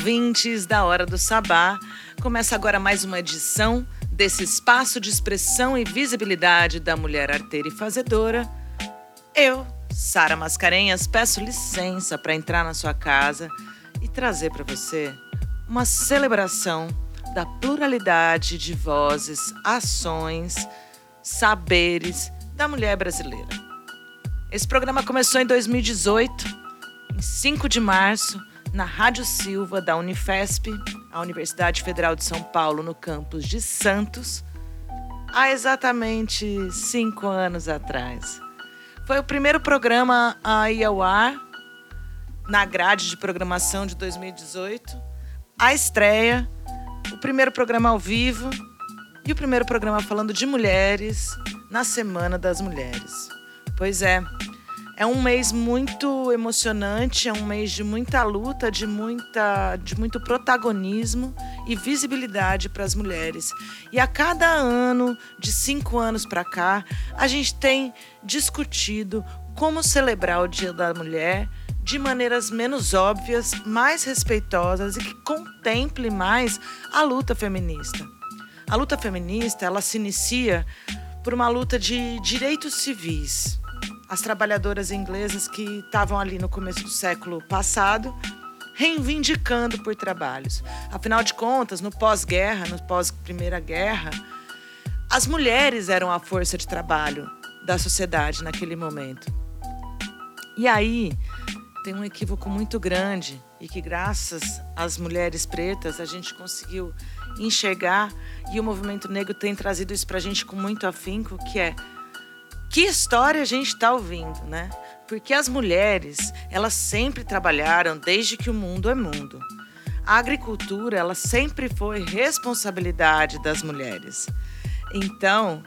Ouvintes da Hora do Sabá. Começa agora mais uma edição desse espaço de expressão e visibilidade da mulher arteira e fazedora. Eu, Sara Mascarenhas, peço licença para entrar na sua casa e trazer para você uma celebração da pluralidade de vozes, ações, saberes da mulher brasileira. Esse programa começou em 2018, em 5 de março, na Rádio Silva da Unifesp, a Universidade Federal de São Paulo, no campus de Santos, há exatamente cinco anos atrás. Foi o primeiro programa a ir ao ar na grade de programação de 2018, a estreia, o primeiro programa ao vivo e o primeiro programa falando de mulheres na Semana das Mulheres. Pois é, é um mês muito emocionante, é um mês de muita luta, de, muita, de muito protagonismo e visibilidade para as mulheres. E a cada ano, de cinco anos para cá, a gente tem discutido como celebrar o Dia da Mulher de maneiras menos óbvias, mais respeitosas e que contemple mais a luta feminista. A luta feminista, ela se inicia por uma luta de direitos civis as trabalhadoras inglesas que estavam ali no começo do século passado, reivindicando por trabalhos. Afinal de contas, no pós-guerra, no pós-primeira guerra, as mulheres eram a força de trabalho da sociedade naquele momento. E aí tem um equívoco muito grande e que graças às mulheres pretas a gente conseguiu enxergar e o movimento negro tem trazido isso para a gente com muito afinco, que é que história a gente está ouvindo, né? Porque as mulheres, elas sempre trabalharam desde que o mundo é mundo. A agricultura, ela sempre foi responsabilidade das mulheres. Então,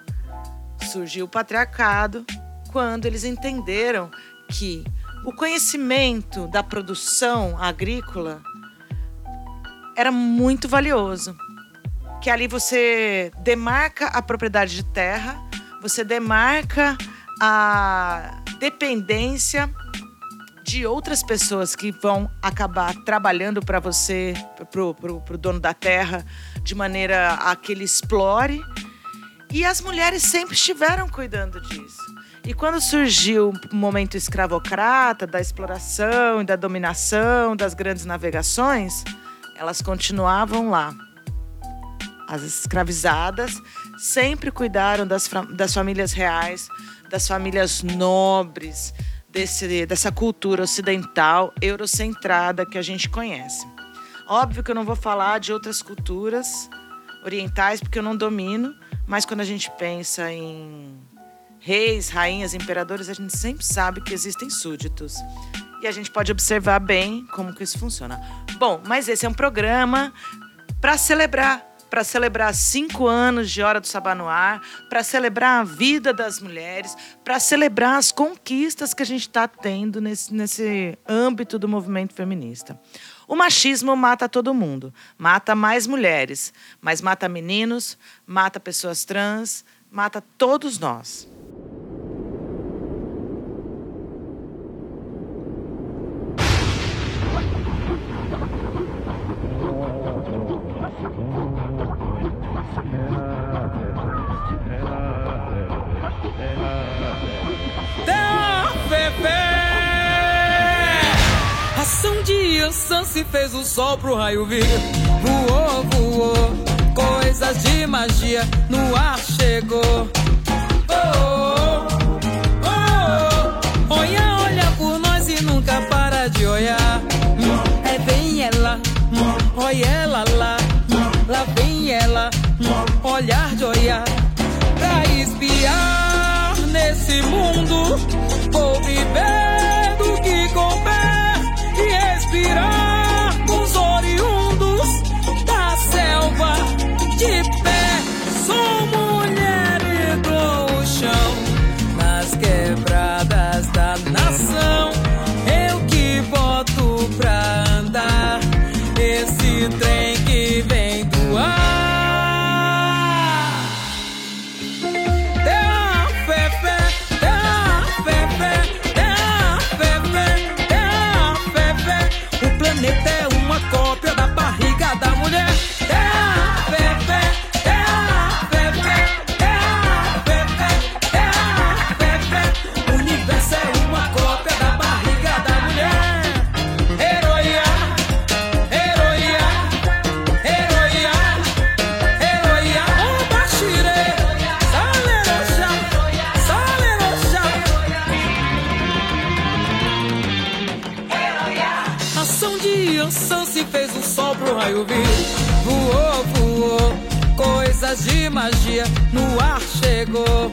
surgiu o patriarcado quando eles entenderam que o conhecimento da produção agrícola era muito valioso. Que ali você demarca a propriedade de terra você demarca a dependência de outras pessoas que vão acabar trabalhando para você, para o dono da terra, de maneira a que ele explore. E as mulheres sempre estiveram cuidando disso. E quando surgiu o momento escravocrata, da exploração e da dominação, das grandes navegações, elas continuavam lá. As escravizadas sempre cuidaram das, das famílias reais, das famílias nobres, desse, dessa cultura ocidental, eurocentrada que a gente conhece. Óbvio que eu não vou falar de outras culturas orientais, porque eu não domino, mas quando a gente pensa em reis, rainhas, imperadores, a gente sempre sabe que existem súditos. E a gente pode observar bem como que isso funciona. Bom, mas esse é um programa para celebrar para celebrar cinco anos de Hora do Sabá no Ar, para celebrar a vida das mulheres, para celebrar as conquistas que a gente está tendo nesse, nesse âmbito do movimento feminista. O machismo mata todo mundo, mata mais mulheres, mas mata meninos, mata pessoas trans, mata todos nós. Fez o sol pro raio vir. Voou, voou, coisas de magia no ar chegou. vai. Voou, voou, coisas de magia no ar chegou.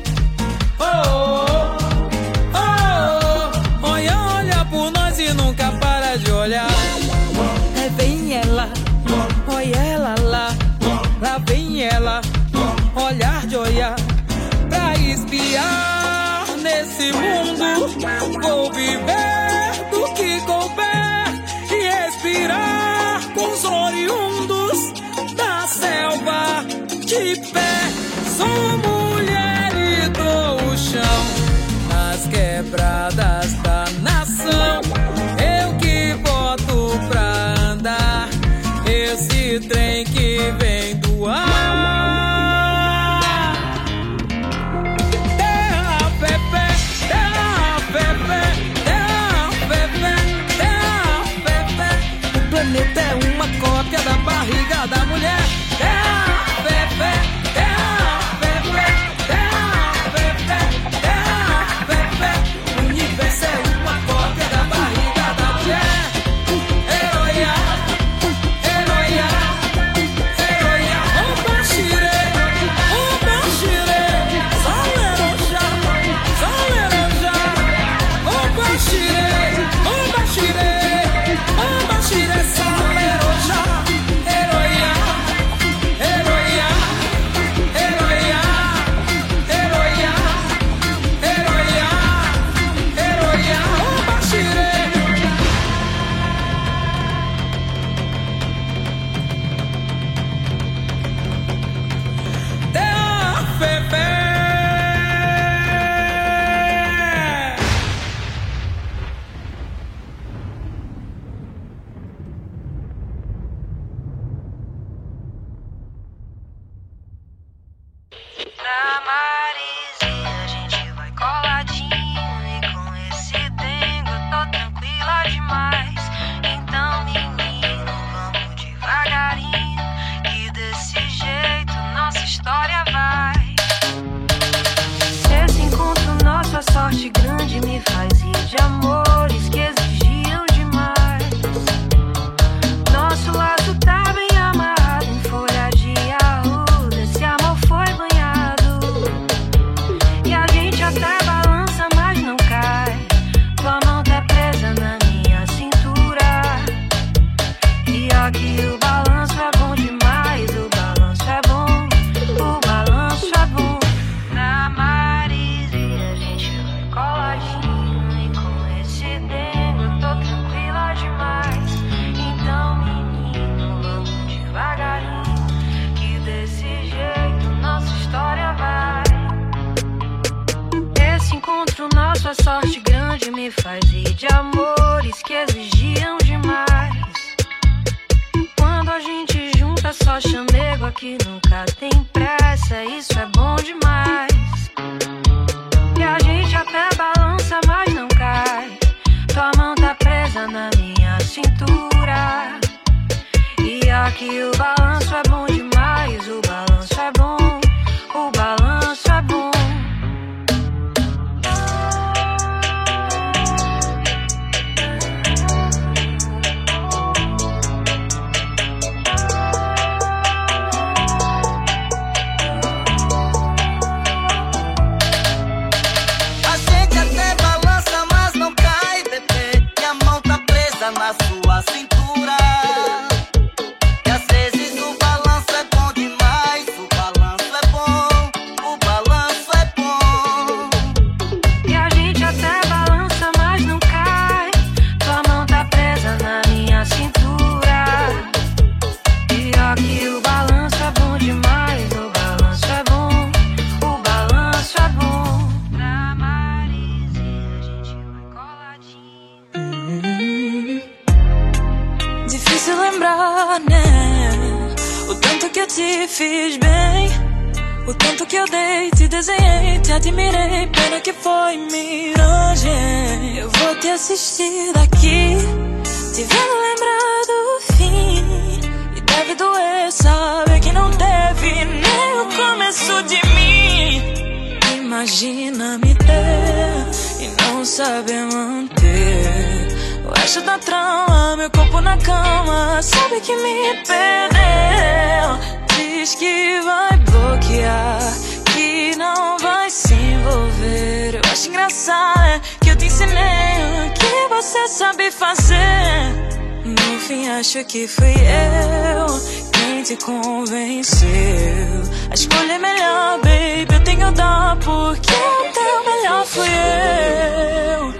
Porque o teu melhor fui eu.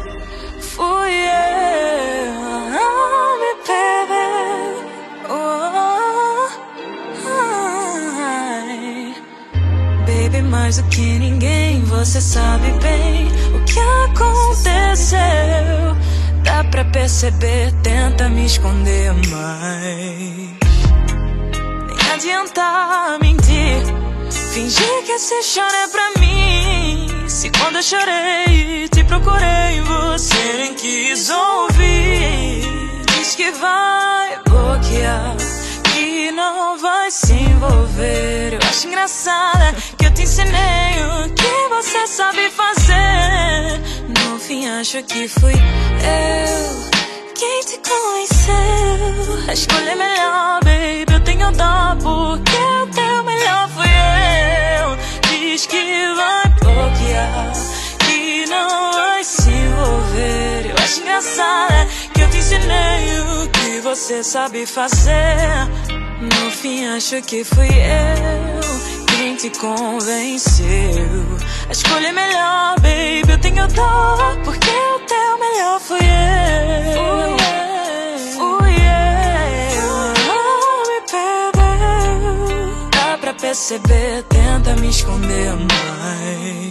Fui eu. Me perdeu. Oh. Baby, mais do que ninguém, você sabe bem o que aconteceu. Dá pra perceber, tenta me esconder mais. Nem adianta mentir, fingir que esse choro é pra mim. Se quando eu chorei, te procurei, você nem quis ouvir. Diz que vai bloquear, que não vai se envolver. Eu acho engraçada que eu te ensinei o que você sabe fazer. No fim, acho que fui eu quem te conheceu. A escolha é melhor, baby. Eu tenho dó porque o Diz que vai bloquear, que não vai se envolver. Eu acho engraçado que eu te ensinei o que você sabe fazer. No fim, acho que fui eu quem te convenceu. A escolha é melhor, baby. Eu tenho dó porque o teu melhor fui eu. Fui perceber, tenta me esconder mais.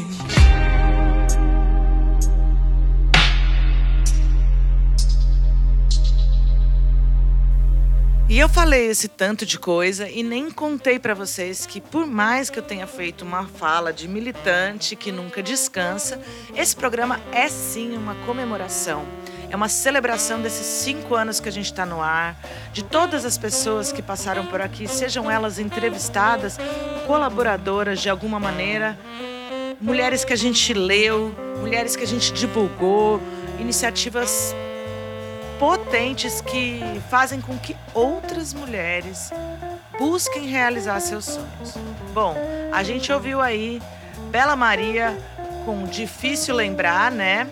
E eu falei esse tanto de coisa e nem contei pra vocês que por mais que eu tenha feito uma fala de militante que nunca descansa, esse programa é sim uma comemoração. É uma celebração desses cinco anos que a gente está no ar, de todas as pessoas que passaram por aqui, sejam elas entrevistadas, colaboradoras de alguma maneira, mulheres que a gente leu, mulheres que a gente divulgou, iniciativas potentes que fazem com que outras mulheres busquem realizar seus sonhos. Bom, a gente ouviu aí Bela Maria com Difícil Lembrar, né?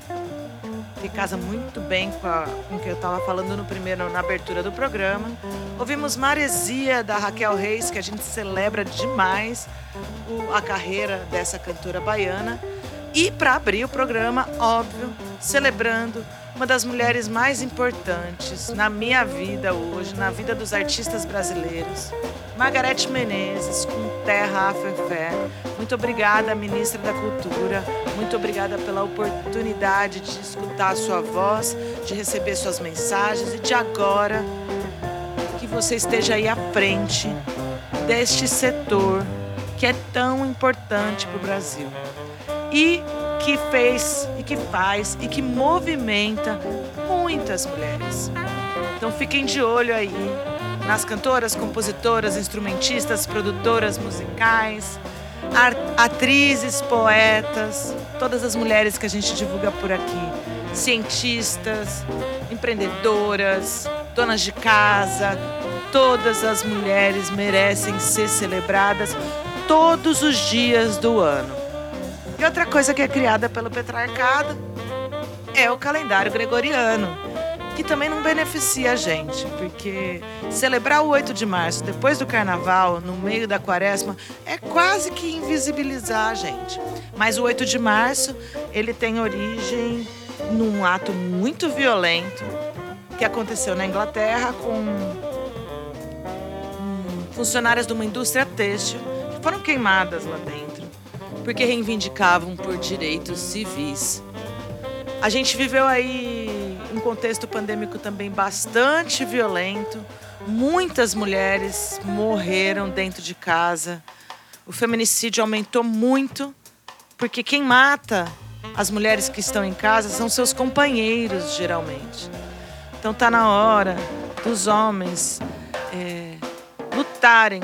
Que casa muito bem com, a, com o que eu estava falando no primeiro, na abertura do programa. Ouvimos Maresia, da Raquel Reis, que a gente celebra demais o, a carreira dessa cantora baiana. E para abrir o programa, óbvio, celebrando uma das mulheres mais importantes na minha vida hoje, na vida dos artistas brasileiros, Margarete Menezes, com Terra Afefé. Muito obrigada, ministra da Cultura. Muito obrigada pela oportunidade de escutar a sua voz, de receber suas mensagens e de agora que você esteja aí à frente deste setor que é tão importante para o Brasil. E que fez e que faz e que movimenta muitas mulheres. Então fiquem de olho aí nas cantoras, compositoras, instrumentistas, produtoras musicais, atrizes, poetas, todas as mulheres que a gente divulga por aqui, cientistas, empreendedoras, donas de casa, todas as mulheres merecem ser celebradas todos os dias do ano. E outra coisa que é criada pelo petrarcado é o calendário gregoriano, que também não beneficia a gente, porque celebrar o 8 de março depois do carnaval, no meio da quaresma, é quase que invisibilizar a gente. Mas o 8 de março, ele tem origem num ato muito violento que aconteceu na Inglaterra com funcionárias de uma indústria têxtil que foram queimadas lá dentro porque reivindicavam por direitos civis. A gente viveu aí um contexto pandêmico também bastante violento. Muitas mulheres morreram dentro de casa. O feminicídio aumentou muito, porque quem mata as mulheres que estão em casa são seus companheiros, geralmente. Então tá na hora dos homens é, lutarem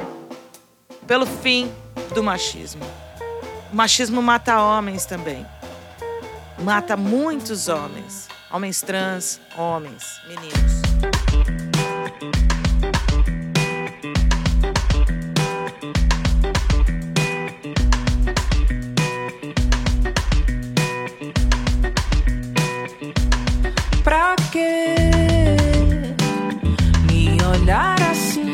pelo fim do machismo. O machismo mata homens também. Mata muitos homens. Homens trans, homens, meninos. Pra quê me olhar assim?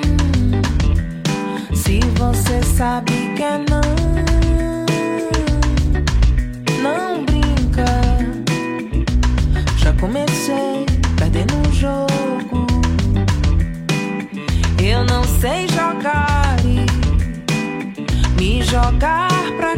Se você sabe que é não. comecei perdendo um jogo. Eu não sei jogar e me jogar pra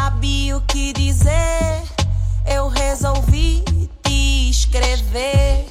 sabia o que dizer. Eu resolvi te escrever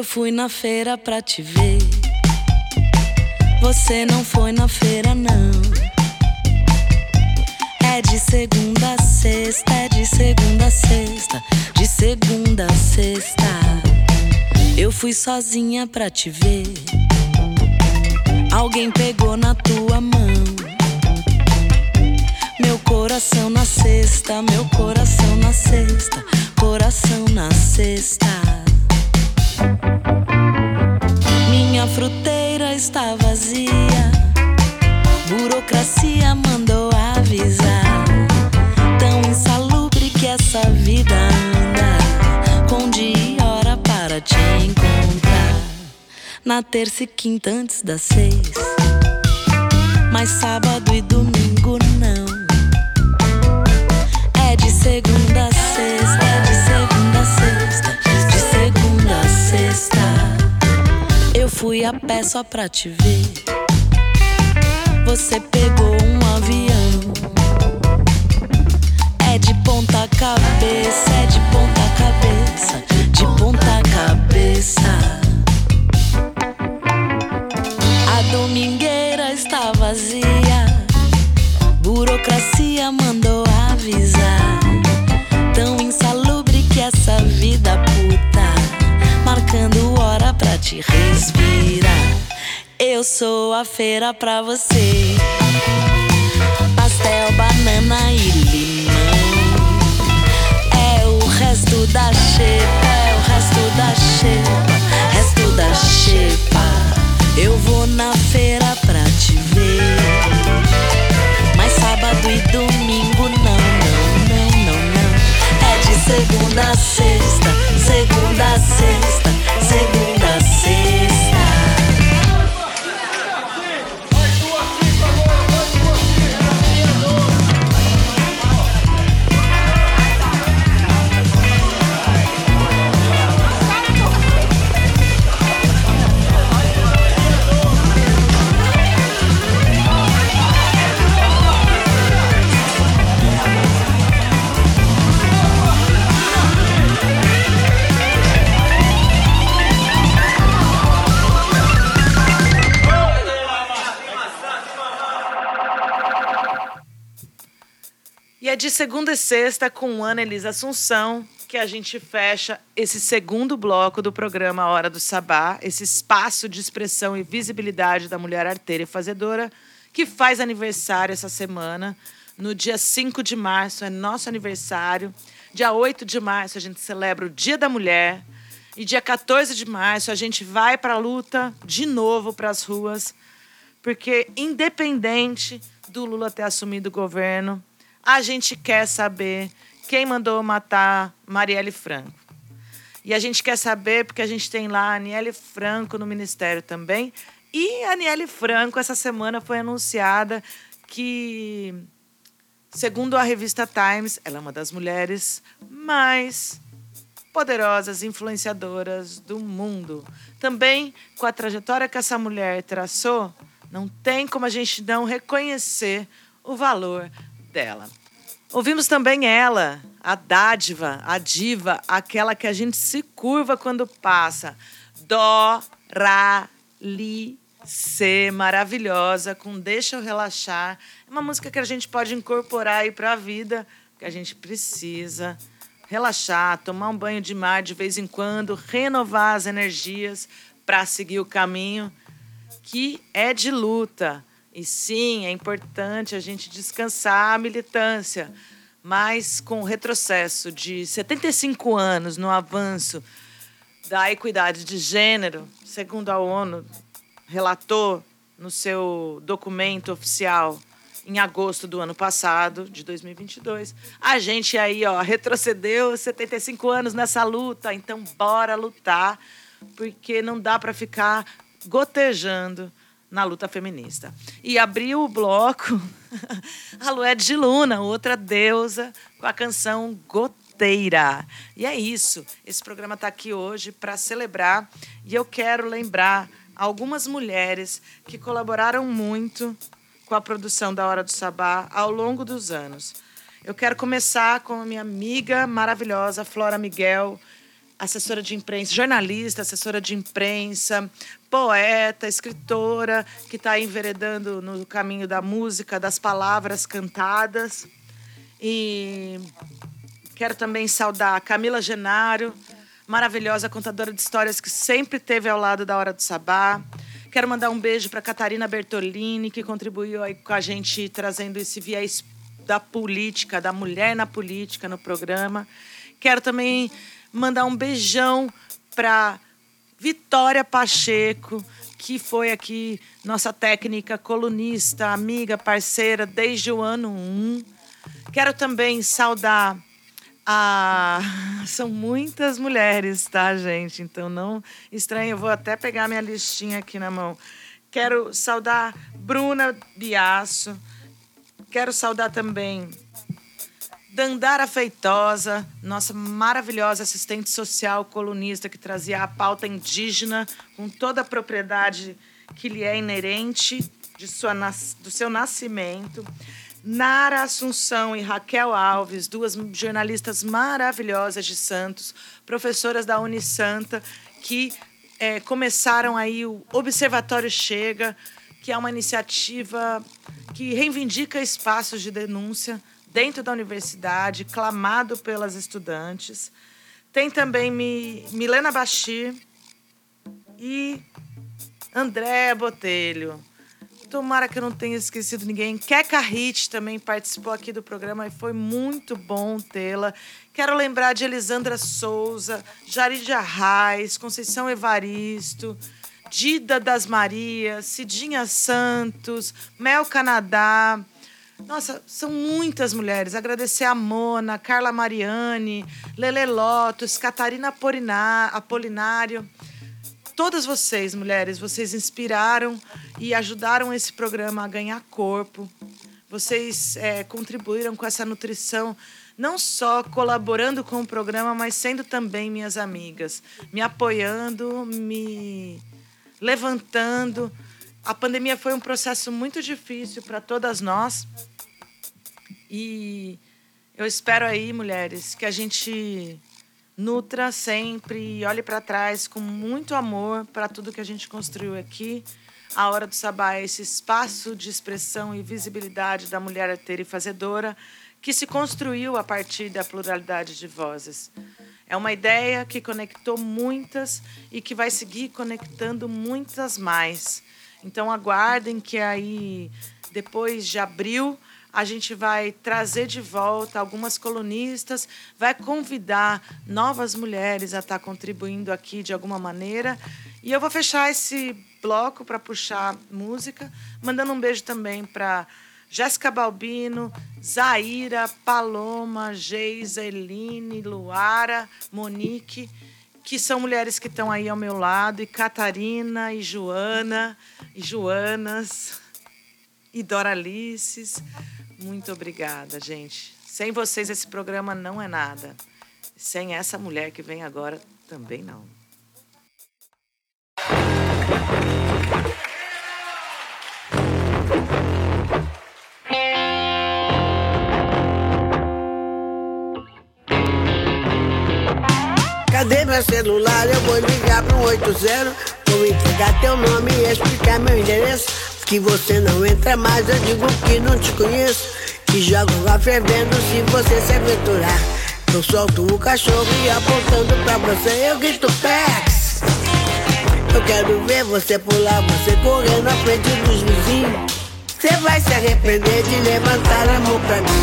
Eu fui na feira pra te ver. Você não foi na feira, não. É de segunda a sexta, é de segunda a sexta, de segunda a sexta. Eu fui sozinha pra te ver. Alguém pegou na tua mão. Meu coração na cesta, meu coração na cesta, coração na cesta. Minha fruteira está vazia. Burocracia mandou avisar. Tão insalubre que essa vida anda. Com dia e hora para te encontrar. Na terça e quinta antes das seis. Mas sábado e domingo não. É de segunda a sexta, é de segunda a sexta, de segunda a sexta. Fui a pé só pra te ver. Você pegou um avião. É de ponta cabeça, é de ponta cabeça, de ponta cabeça. A domingueira está vazia. Burocracia mandou avisar. Tão insalubre que essa vida puta. Marcando pra te respira. Eu sou a feira pra você. Pastel, banana e limão. É o resto da xepa, é o resto da xepa, resto da xepa. Eu vou na feira pra te ver. Mas sábado e domingo não, não, não, não, não. É de segunda a sexta, segunda a sexta, segunda. Sexta. De segunda e sexta com Ana Elisa Assunção que a gente fecha esse segundo bloco do programa Hora do Sabá, esse espaço de expressão e visibilidade da mulher arteira e fazedora, que faz aniversário essa semana. No dia 5 de março é nosso aniversário. Dia 8 de março a gente celebra o Dia da Mulher. E dia 14 de março a gente vai para a luta de novo para as ruas, porque independente do Lula ter assumido o governo, a gente quer saber quem mandou matar Marielle Franco. E a gente quer saber porque a gente tem lá a Aniele Franco no ministério também. E a Aniele Franco essa semana foi anunciada que segundo a revista Times, ela é uma das mulheres mais poderosas influenciadoras do mundo. Também com a trajetória que essa mulher traçou, não tem como a gente não reconhecer o valor dela. Ouvimos também ela, a dádiva, a diva, aquela que a gente se curva quando passa. Dó, Rá, Li, C, maravilhosa, com Deixa Eu Relaxar. É uma música que a gente pode incorporar aí para a vida, que a gente precisa relaxar, tomar um banho de mar de vez em quando, renovar as energias para seguir o caminho que é de luta. E sim, é importante a gente descansar a militância, mas com o retrocesso de 75 anos no avanço da equidade de gênero, segundo a ONU relatou no seu documento oficial em agosto do ano passado, de 2022. A gente aí, ó, retrocedeu 75 anos nessa luta, então bora lutar, porque não dá para ficar gotejando na luta feminista. E abriu o bloco a Lué de Luna, outra deusa, com a canção Goteira. E é isso. Esse programa está aqui hoje para celebrar e eu quero lembrar algumas mulheres que colaboraram muito com a produção da Hora do Sabá ao longo dos anos. Eu quero começar com a minha amiga maravilhosa, Flora Miguel, assessora de imprensa, jornalista, assessora de imprensa, poeta, escritora, que está enveredando no caminho da música, das palavras cantadas. E quero também saudar a Camila Genaro, maravilhosa contadora de histórias que sempre esteve ao lado da Hora do Sabá. Quero mandar um beijo para Catarina Bertolini, que contribuiu aí com a gente trazendo esse viés da política, da mulher na política no programa. Quero também mandar um beijão para Vitória Pacheco, que foi aqui nossa técnica colunista, amiga, parceira desde o ano 1. Quero também saudar a. São muitas mulheres, tá, gente? Então não estranho, eu vou até pegar minha listinha aqui na mão. Quero saudar Bruna Biasso. Quero saudar também Dandara Feitosa, nossa maravilhosa assistente social colunista que trazia a pauta indígena com toda a propriedade que lhe é inerente de sua, do seu nascimento. Nara Assunção e Raquel Alves, duas jornalistas maravilhosas de Santos, professoras da Unisanta, que é, começaram aí o Observatório Chega, que é uma iniciativa que reivindica espaços de denúncia dentro da universidade, clamado pelas estudantes. Tem também Milena Bachir e André Botelho. Tomara que eu não tenha esquecido ninguém. Keka Hit também participou aqui do programa e foi muito bom tê-la. Quero lembrar de Elisandra Souza, Jarid Arraes, Conceição Evaristo, Dida das Marias, Cidinha Santos, Mel Canadá, nossa, são muitas mulheres. Agradecer a Mona, Carla Mariani, Lele Lotus, Catarina Apolinário. Todas vocês, mulheres, vocês inspiraram e ajudaram esse programa a ganhar corpo. Vocês é, contribuíram com essa nutrição, não só colaborando com o programa, mas sendo também minhas amigas, me apoiando, me levantando. A pandemia foi um processo muito difícil para todas nós. E eu espero aí, mulheres, que a gente nutra sempre e olhe para trás com muito amor para tudo que a gente construiu aqui, A Hora do Sabá é esse espaço de expressão e visibilidade da mulher arteira e fazedora que se construiu a partir da pluralidade de vozes. É uma ideia que conectou muitas e que vai seguir conectando muitas mais. Então aguardem que aí, depois de abril, a gente vai trazer de volta algumas colunistas, vai convidar novas mulheres a estar contribuindo aqui de alguma maneira. E eu vou fechar esse bloco para puxar música, mandando um beijo também para Jéssica Balbino, Zaira, Paloma, Geisa, Eline, Luara, Monique, que são mulheres que estão aí ao meu lado, e Catarina, e Joana, e Joanas, e Doralices. Muito obrigada, gente. Sem vocês esse programa não é nada. Sem essa mulher que vem agora também não. Cadê meu celular? Eu vou ligar pro 80 Vou entregar teu nome e explicar meu endereço que você não entra mais, eu digo que não te conheço. Que jogo lá fervendo se você se aventurar. Eu solto o cachorro e apontando pra você eu grito Pex. Eu quero ver você pular, você correr na frente dos vizinhos. Você vai se arrepender de levantar a mão pra mim.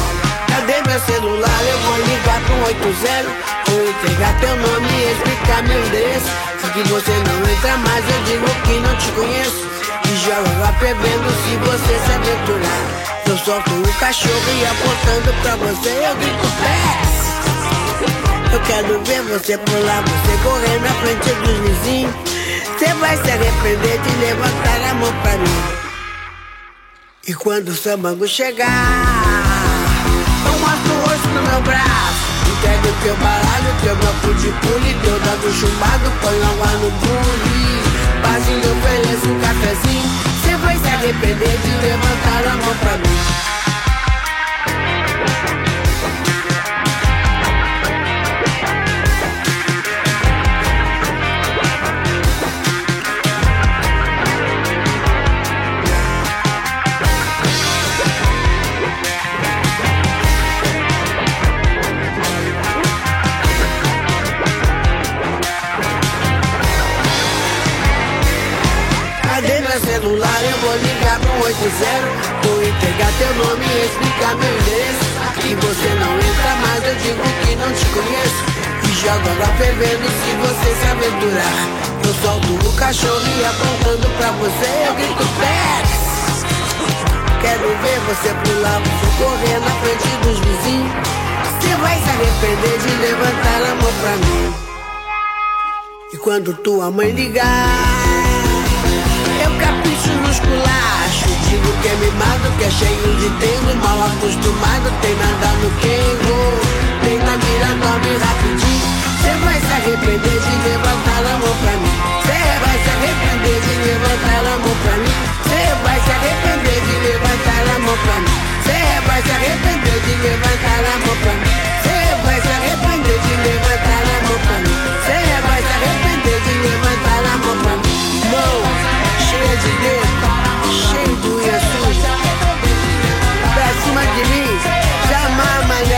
Cadê meu celular? Eu vou ligar pro 80. Vou entregar teu nome e explicar meu endereço. Que você não entra mais, eu digo que não te conheço. E joga lá bebendo se você se aventurar. Eu solto o cachorro e apontando pra você eu grito Pex. Eu quero ver você pular, você correr na frente dos vizinhos. Você vai se arrepender de levantar a mão pra mim. E quando o sambango chegar, eu mostro o rosto no meu braço. Entrega o teu baralho, teu bloco de pule, teu dado chumbado, põe água no bule. Pazinho, eu ofereço um cafezinho. Você vai se arrepender de levantar a mão pra mim. Quando tua mãe ligar. Capricho nos culachos Digo que é mimado, que é cheio de tempo Mal acostumado, tem nada no Tem na mira, dorme rapidinho Cê vai se arrepender de levantar a mão pra mim. Cê vai se arrepender de levantar a mão pra mim. Cê vai se arrepender de levantar a mão pra mim. Cê vai se arrepender de levantar a mão pra mim. Cê vai se arrepender de levantar a mão pra mim. Cê vai se arrepender de levantar a mão pra mim Mão cheia de dedo, cheio do Jesus. Pra cima de mim, chama mané.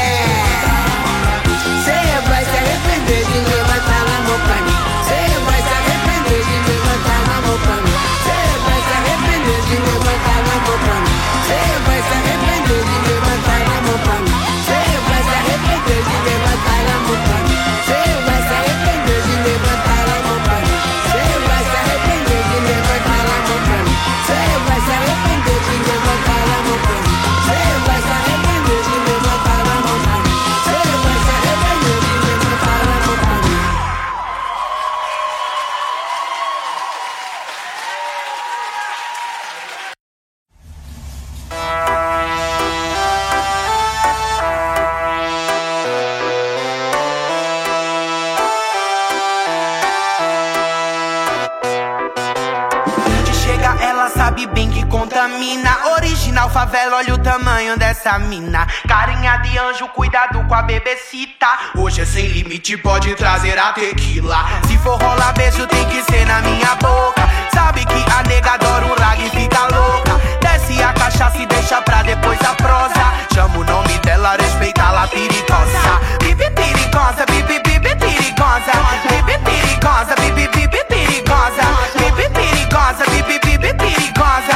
Olha o tamanho dessa mina. Carinha de anjo, cuidado com a bebecita. Hoje é sem limite, pode trazer a tequila. Se for rolar beijo, tem que ser na minha boca. Sabe que a nega adora um rag e fica louca. Desce a cachaça e deixa pra depois a prosa. Chama o nome dela, respeita a perigosa. Bibi perigosa, bibi bibi perigosa. Bibi perigosa, bibi bibi perigosa. Bibi perigosa, bibi. Bibi perigosa,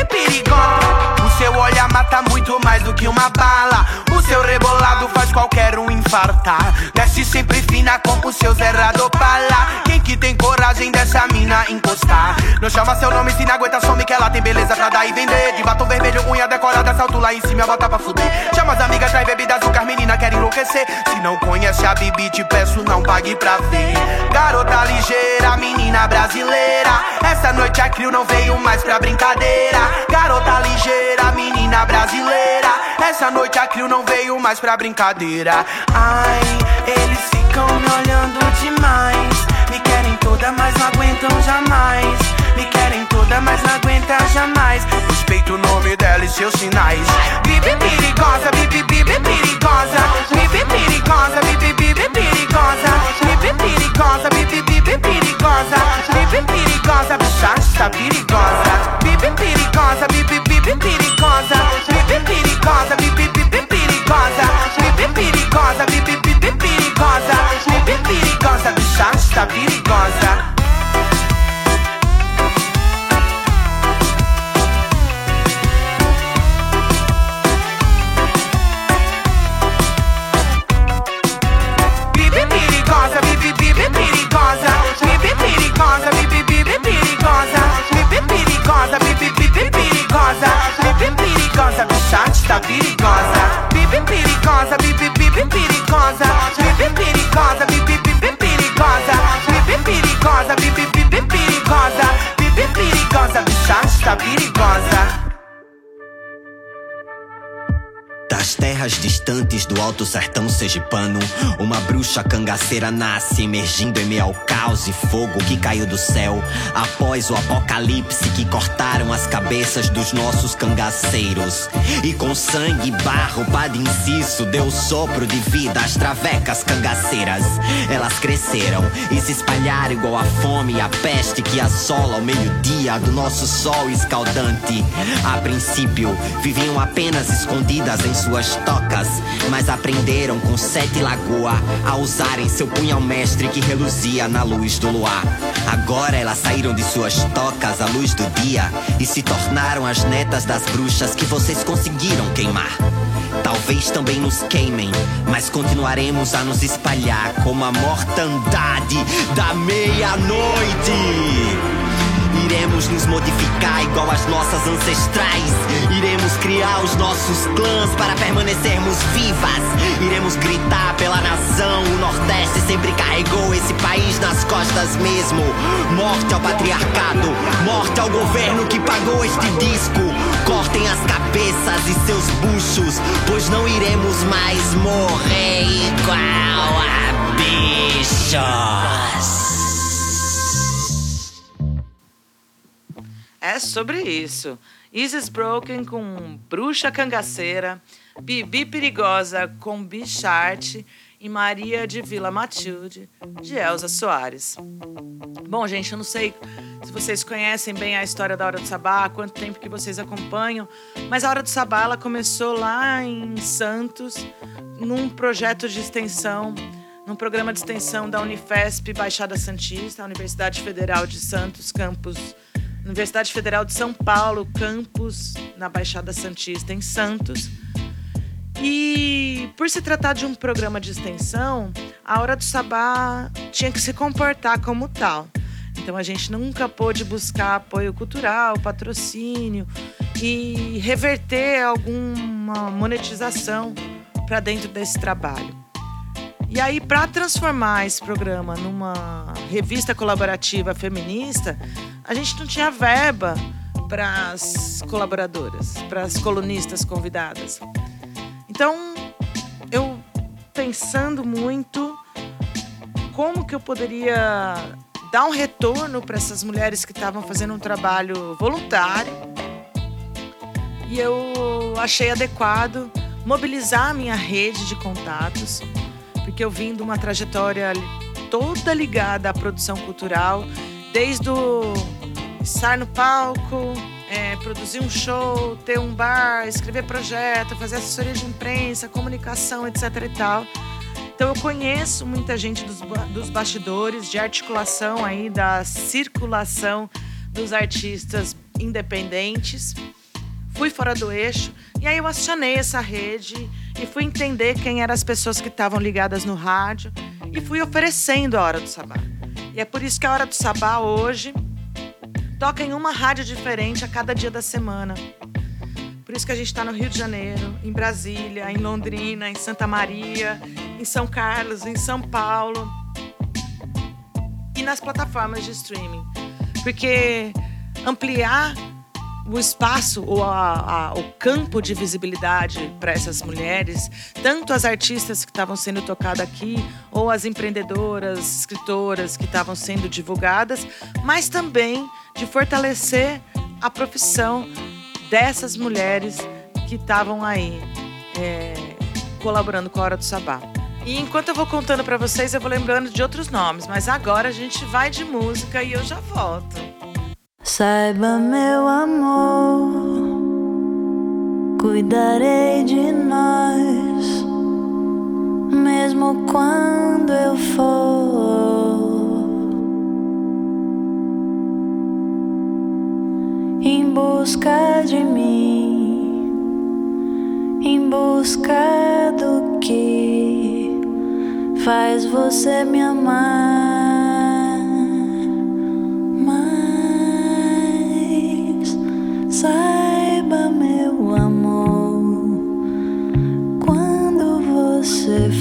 bibi perigosa. O seu olhar mata muito mais do que uma bala. O faz qualquer um infartar. Desce sempre fina com o seu zerrado bala. Quem que tem coragem dessa mina encostar? Não chama seu nome se não aguenta, some que ela tem beleza pra dar e vender. De batom vermelho, unha decorada, salto lá em cima, bota pra fuder. Chama as amigas, traz bebida, açúcar, menina quer enlouquecer. Se não conhece a Bibi, te peço, não pague pra ver. Garota ligeira, menina brasileira. Essa noite a Crio não veio mais pra brincadeira. Garota ligeira, menina brasileira. Essa noite a Crio não veio mais pra brincadeira. Ai, eles ficam me olhando demais. Me querem toda, mas não aguentam jamais. Me querem toda, mas não aguenta jamais. Respeito o nome dela e seus sinais. Bibi perigosa, sergipano, uma bruxa cangaceira nasce, emergindo em meio ao caos e fogo que caiu do céu. Após o apocalipse que cortaram as cabeças dos nossos cangaceiros. E com sangue e barro, Padre Inciso deu sopro de vida às travecas cangaceiras. Elas cresceram e se espalharam igual a fome e a peste que assola ao meio-dia do nosso sol escaldante. A princípio, viviam apenas escondidas em suas tocas, mas aprenderam com Sete Lagoa usarem seu punhal mestre que reluzia na luz do luar. Agora elas saíram de suas tocas à luz do dia e se tornaram as netas das bruxas que vocês conseguiram queimar. Talvez também nos queimem, mas continuaremos a nos espalhar como a mortandade da meia-noite. Iremos nos modificar igual as nossas ancestrais. Iremos criar os nossos clãs para permanecermos vivas. Iremos gritar pela nação. O Nordeste sempre carregou esse país nas costas mesmo. Morte ao patriarcado, morte ao governo que pagou este disco. Cortem as cabeças e seus buchos, pois não iremos mais morrer igual a bichos. É sobre isso. Isis Broken com Bruxa Cangaceira, Bibi Perigosa com Bicharte e Maria de Vila Matilde, de Elza Soares. Bom, gente, eu não sei se vocês conhecem bem a história da Hora do Sabá, há quanto tempo que vocês acompanham, mas a Hora do Sabá ela começou lá em Santos, num projeto de extensão, num programa de extensão da Unifesp Baixada Santista, a Universidade Federal de Santos, campus Universidade Federal de São Paulo, campus na Baixada Santista, em Santos. E por se tratar de um programa de extensão, a Hora do Sabá tinha que se comportar como tal. Então a gente nunca pôde buscar apoio cultural, patrocínio e reverter alguma monetização para dentro desse trabalho. E aí, para transformar esse programa numa revista colaborativa feminista, a gente não tinha verba para as colaboradoras, para as colunistas convidadas. Então, eu pensando muito como que eu poderia dar um retorno para essas mulheres que estavam fazendo um trabalho voluntário, e eu achei adequado mobilizar a minha rede de contatos, porque eu vim de uma trajetória toda ligada à produção cultural, desde o estar no palco, é, produzir um show, ter um bar, escrever projeto, fazer assessoria de imprensa, comunicação, etc e tal. Então eu conheço muita gente dos, dos bastidores, de articulação aí, da circulação dos artistas independentes. Fui fora do eixo e aí eu acionei essa rede e fui entender quem eram as pessoas que estavam ligadas no rádio e fui oferecendo a Hora do Sabá. E é por isso que a Hora do Sabá hoje toca em uma rádio diferente a cada dia da semana. Por isso que a gente está no Rio de Janeiro, em Brasília, em Londrina, em Santa Maria, em São Carlos, em São Paulo e nas plataformas de streaming. Porque ampliar o espaço ou o campo de visibilidade para essas mulheres, tanto as artistas que estavam sendo tocadas aqui, ou as empreendedoras, escritoras que estavam sendo divulgadas, mas também de fortalecer a profissão dessas mulheres que estavam aí é, colaborando com a Hora do Sabá. E enquanto eu vou contando para vocês, eu vou lembrando de outros nomes, mas agora a gente vai de música e eu já volto. Saiba, meu amor, cuidarei de nós, mesmo quando eu for em busca de mim, em busca do que faz você me amar. Você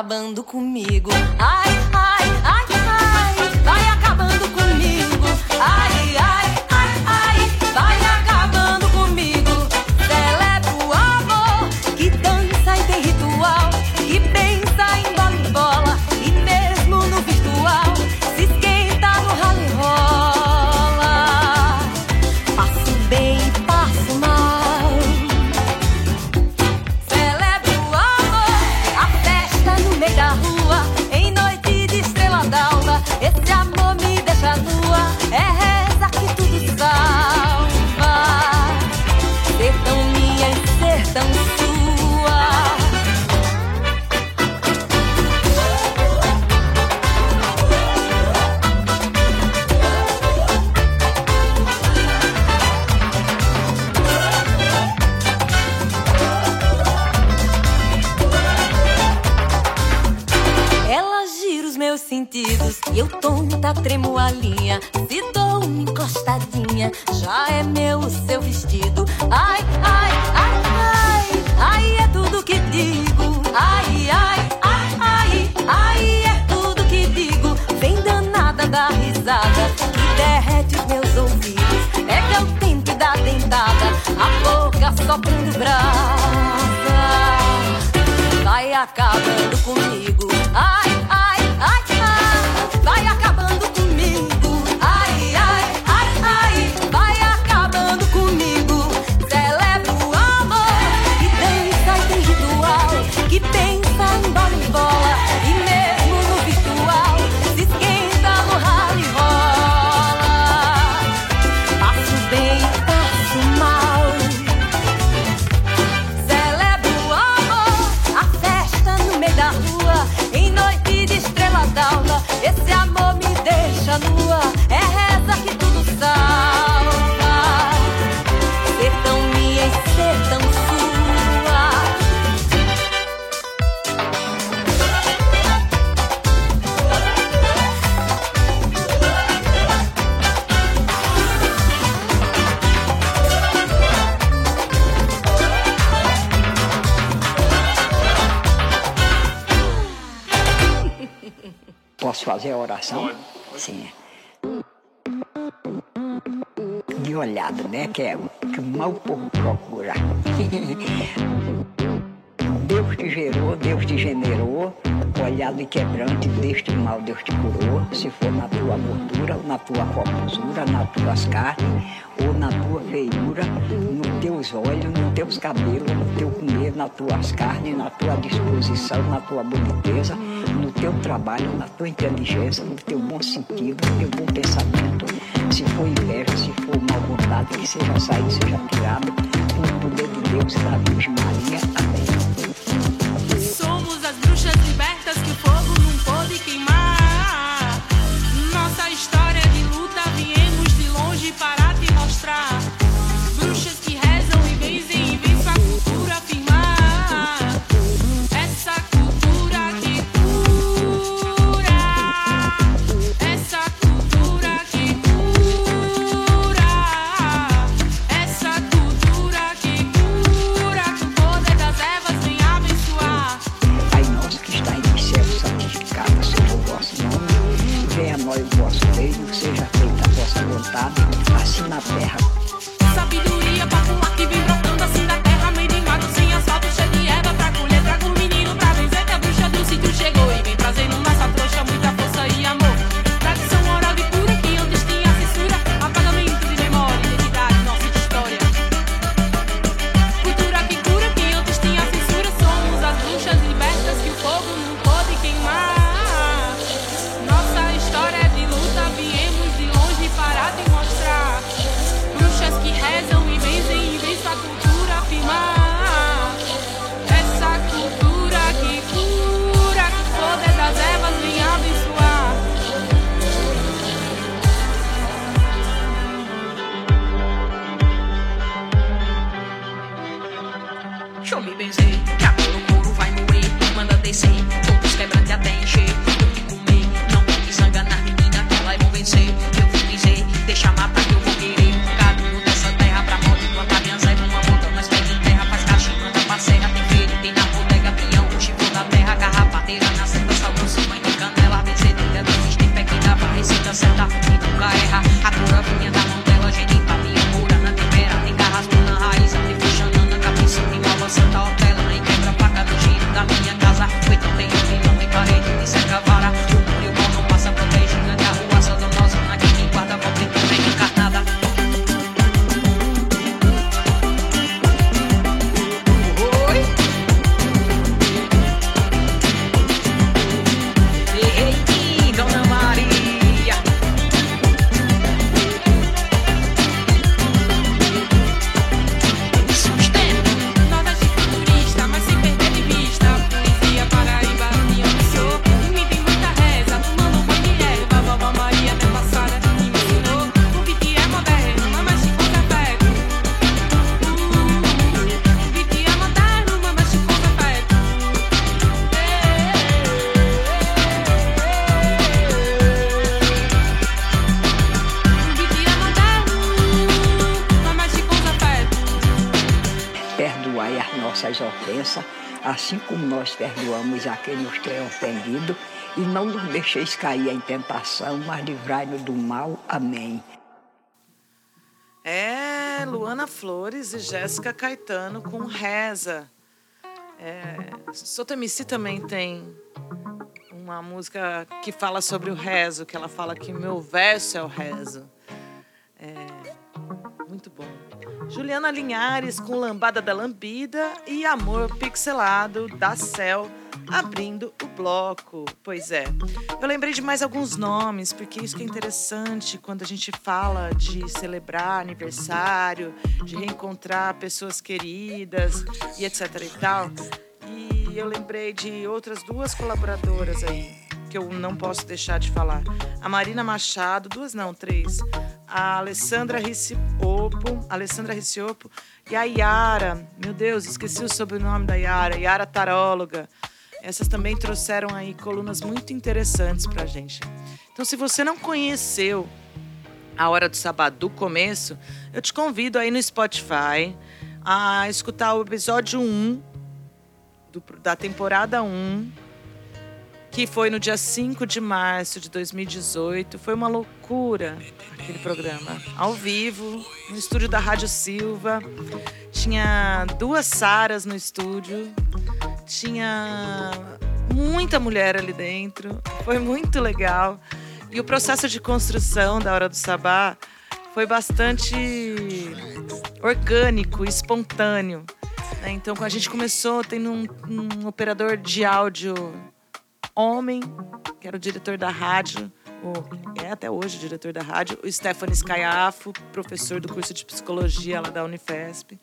acabando. vai acabar. situação. Sim. É. De olhada, né? Que é que mal pouco povo procura. Deus te gerou, Deus te generou, olhado e quebrante deste mal Deus te curou, se for na tua gordura, ou na tua formosura, nas tuas carnes, ou na tua feiura, teus olhos, nos teus cabelos, no teu comer, nas tuas carnes, na tua disposição, na tua boniteza, no teu trabalho, na tua inteligência, no teu bom sentido, no teu bom pensamento. Se for inveja, se for mal vontade, que seja saído, seja tirado, com o poder de Deus e da Virgem Maria. Amém. 島部博 deixeis cair em tentação, mas livrai-nos do mal. Amém. É, Luana Flores e Jéssica Caetano com Reza. É, também tem uma música que fala sobre o rezo, que ela fala que meu verso é o rezo. É, muito bom. Juliana Linhares com Lambada da Lambida e Amor Pixelado da Cel abrindo o bloco. Pois é. Eu lembrei de mais alguns nomes, porque isso que é interessante quando a gente fala de celebrar aniversário, de reencontrar pessoas queridas e etc e tal. E eu lembrei de outras duas colaboradoras aí que eu não posso deixar de falar. A Marina Machado, duas não, três. A Alessandra Riciopo, Alessandra Riciopo e a Yara. Meu Deus, esqueci o sobrenome da Yara. Yara Taróloga. Essas também trouxeram aí colunas muito interessantes pra gente. Então, se você não conheceu a Hora do Sabá do começo, eu te convido aí no Spotify a escutar o episódio 1 do- da temporada 1 que foi no dia 5 de março de 2018. Foi uma loucura aquele programa. Ao vivo, no estúdio da Rádio Silva. Tinha duas Saras no estúdio. Tinha muita mulher ali dentro. Foi muito legal. E o processo de construção da Hora do Sabá foi bastante orgânico, espontâneo. né? Então, a gente começou tendo um, um operador de áudio homem, que era o diretor da rádio, o, é até hoje o diretor da rádio, o Stephanie Scaiafo, professor do curso de psicologia lá da Unifesp.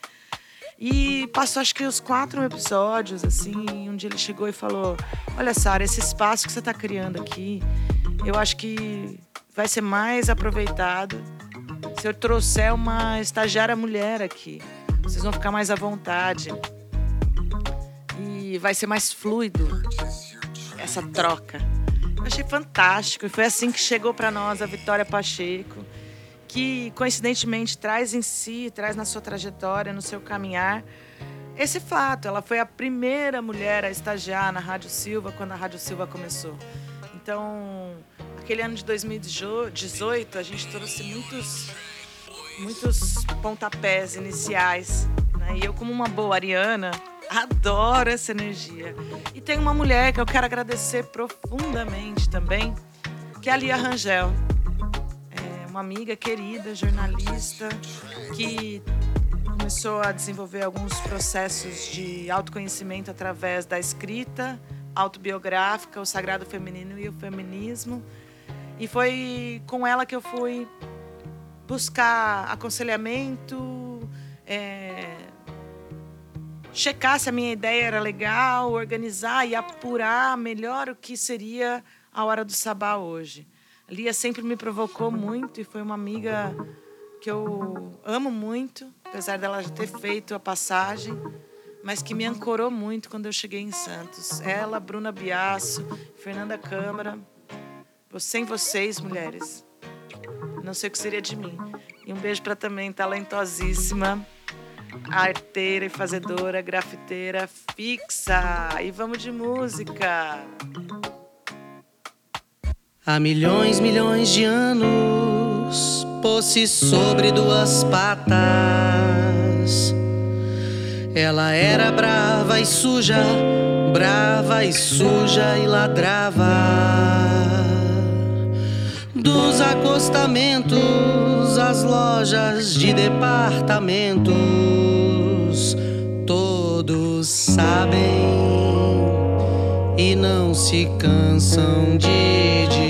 E passou acho que os quatro episódios, assim, um dia ele chegou e falou: Olha, Sara, esse espaço que você está criando aqui, eu acho que vai ser mais aproveitado se eu trouxer uma estagiária mulher aqui. Vocês vão ficar mais à vontade. E vai ser mais fluido essa troca. Eu achei fantástico. E foi assim que chegou para nós a Vitória Pacheco, que coincidentemente traz em si, traz na sua trajetória, no seu caminhar, esse fato. Ela foi a primeira mulher a estagiar na Rádio Silva quando a Rádio Silva começou. Então, aquele ano de 2018, a gente trouxe muitos, muitos pontapés iniciais. Né? E eu, como uma boa ariana, adoro essa energia. E tem uma mulher que eu quero agradecer profundamente também, que é a Lia Rangel. Uma amiga querida, jornalista, que começou a desenvolver alguns processos de autoconhecimento através da escrita autobiográfica, o sagrado feminino e o feminismo. E foi com ela que eu fui buscar aconselhamento, é, checar se a minha ideia era legal, organizar e apurar melhor o que seria a hora do sabá hoje. Lia sempre me provocou muito e foi uma amiga que eu amo muito, apesar dela já ter feito a passagem, mas que me ancorou muito quando eu cheguei em Santos. Ela, Bruna Biasso, Fernanda Câmara, sem vocês, mulheres, não sei o que seria de mim. E um beijo para também talentosíssima, arteira e fazedora, grafiteira fixa. E vamos de música. Música Há milhões, milhões de anos, pôs-se sobre duas patas. Ela era brava e suja, brava e suja e ladrava. Dos acostamentos às lojas de departamentos, todos sabem e não se cansam de dizer.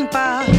limpar.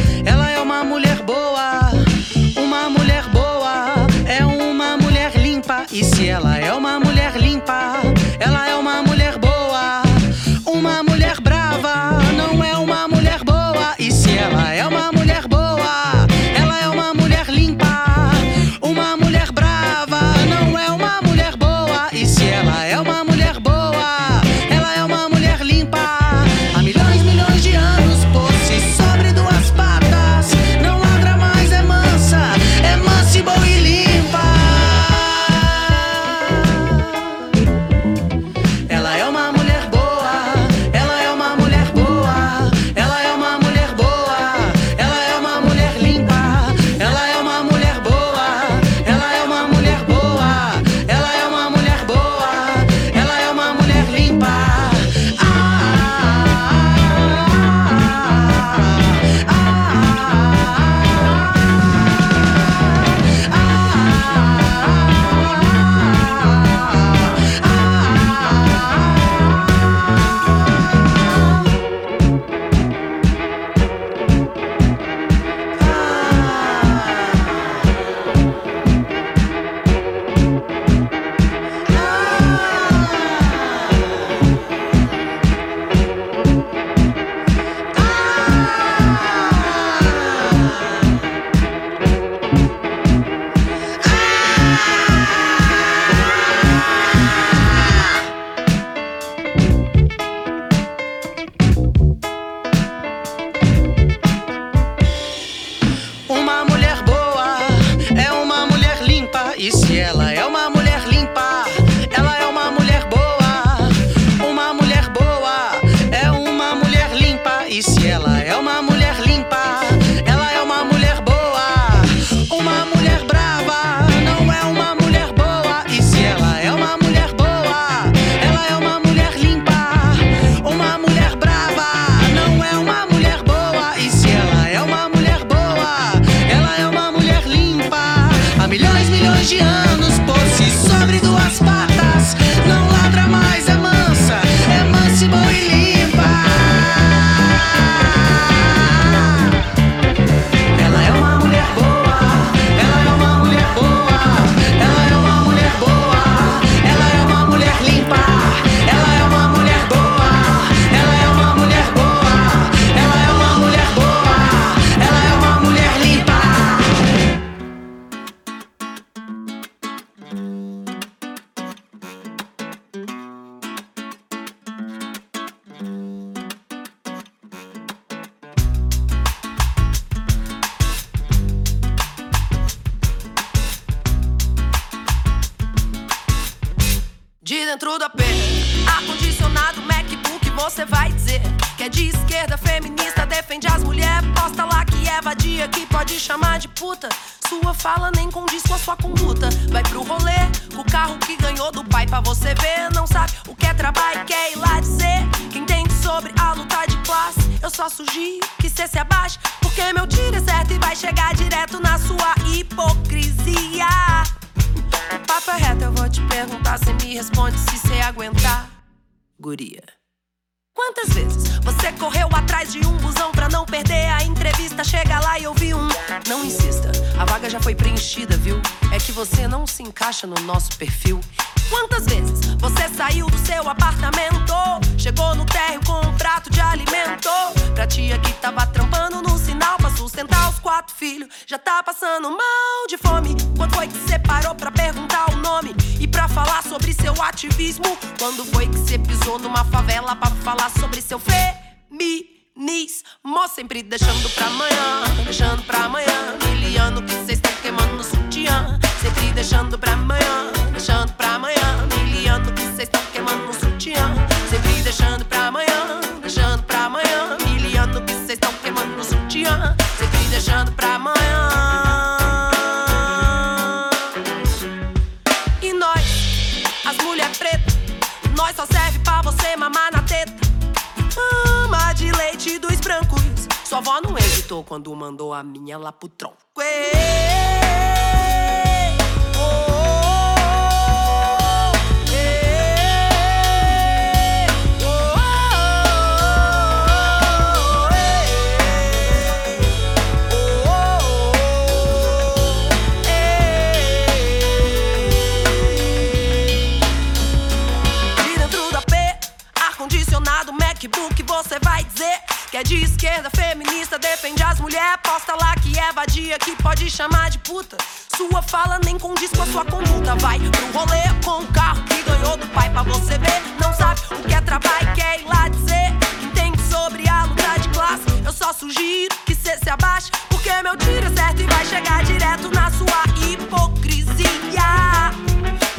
sugiro que cê se abaixe, porque meu tiro é certo e vai chegar direto na sua hipocrisia.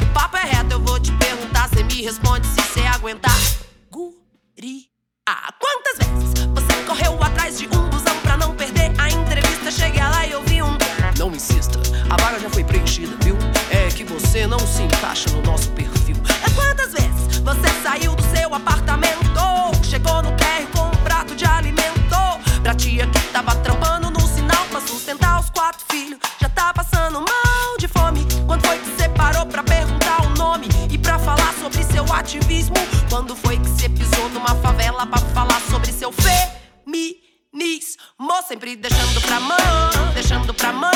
O papo é reto, eu vou te perguntar, cê me responde se cê aguentar. Guria, quantas vezes você correu atrás de um busão pra não perder a entrevista? Cheguei lá e eu vi um. Não insista, a vaga já foi preenchida, viu? É que você não se encaixa no nosso perfil. É quantas vezes você saiu do seu apartamento? seu ativismo? Quando foi que você pisou numa favela para falar sobre seu feminismo? Sempre deixando pra mãe, deixando pra mãe,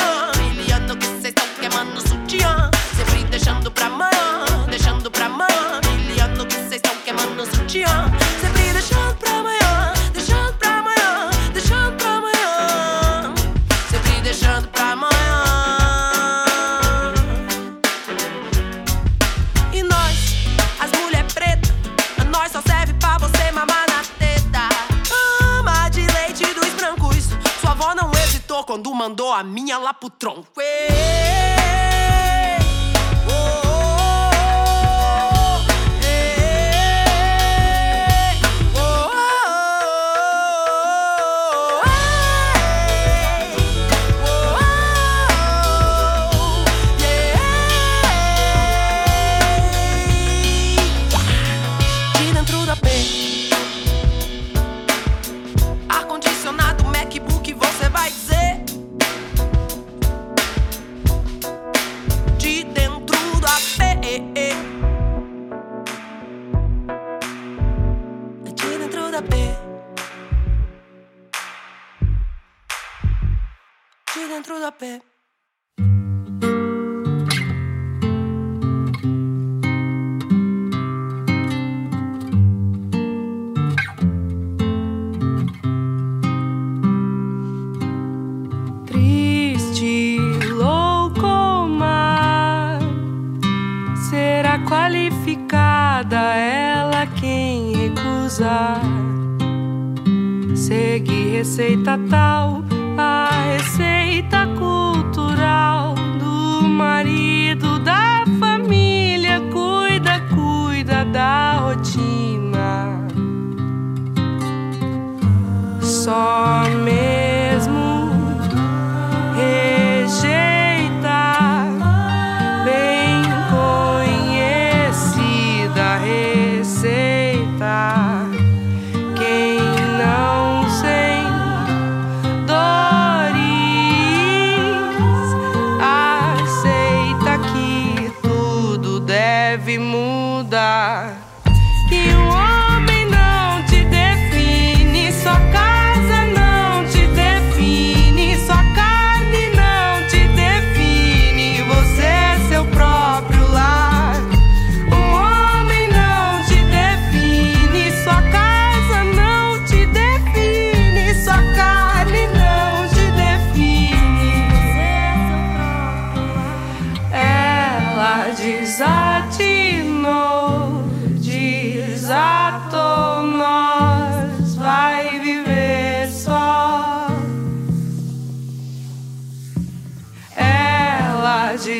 liando que cês tão queimando o sutiã. Sempre deixando pra mãe, deixando pra mãe, liando que cês tão queimando o sutiã. mandou a minha lá pro tronco. Êêê!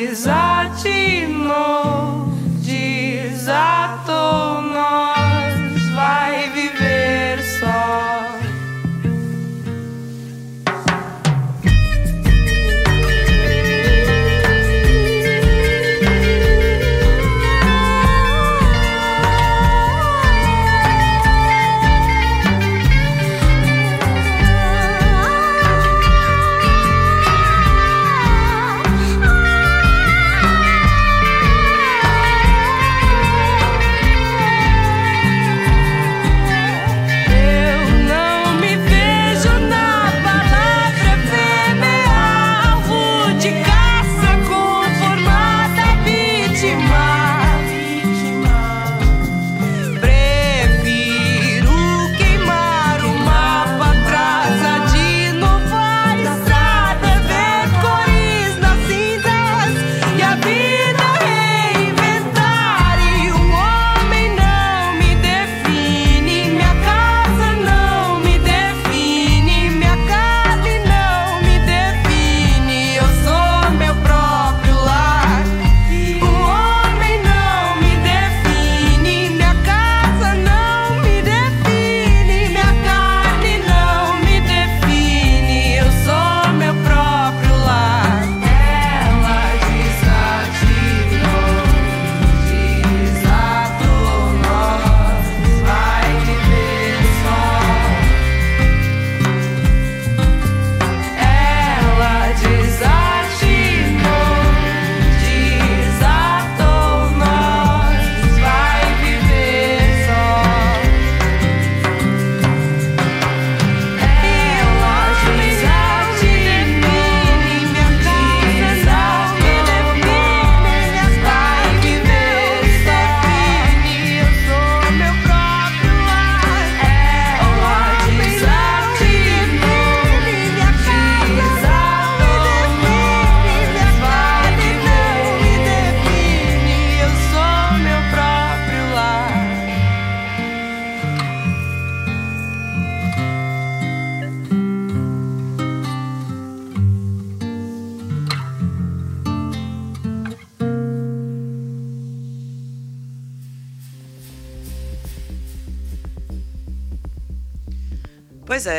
desire.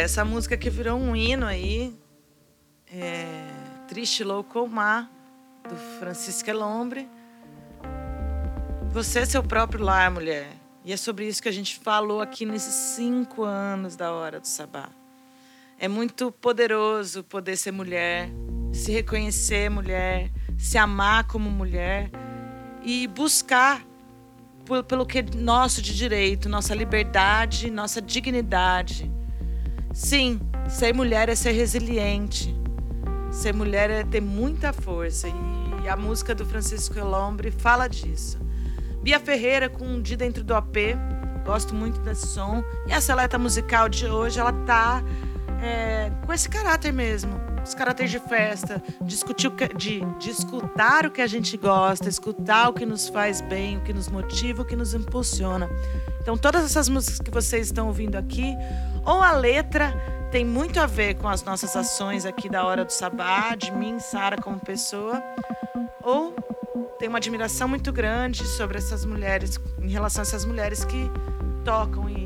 Essa música que virou um hino aí, é Triste Louco Mar, do Francisco Elombre. Você é seu próprio lar, mulher. E é sobre isso que a gente falou aqui nesses cinco anos da Hora do Sabá. É muito poderoso poder ser mulher, se reconhecer mulher, se amar como mulher e buscar pelo que é nosso de direito, nossa liberdade, nossa dignidade. Sim, ser mulher é ser resiliente. Ser mulher é ter muita força. E a música do Francisco Elombre fala disso. Bia Ferreira com um dia dentro do AP. Gosto muito desse som. E a seleta musical de hoje, ela tá é, com esse caráter mesmo. Esse caráter de festa, discutir o que, de, de escutar o que a gente gosta, escutar o que nos faz bem, o que nos motiva, o que nos impulsiona. Então, todas essas músicas que vocês estão ouvindo aqui, ou a letra tem muito a ver com as nossas ações aqui da Hora do Sabá, de mim, Sara, como pessoa, ou tem uma admiração muito grande sobre essas mulheres, em relação a essas mulheres que tocam e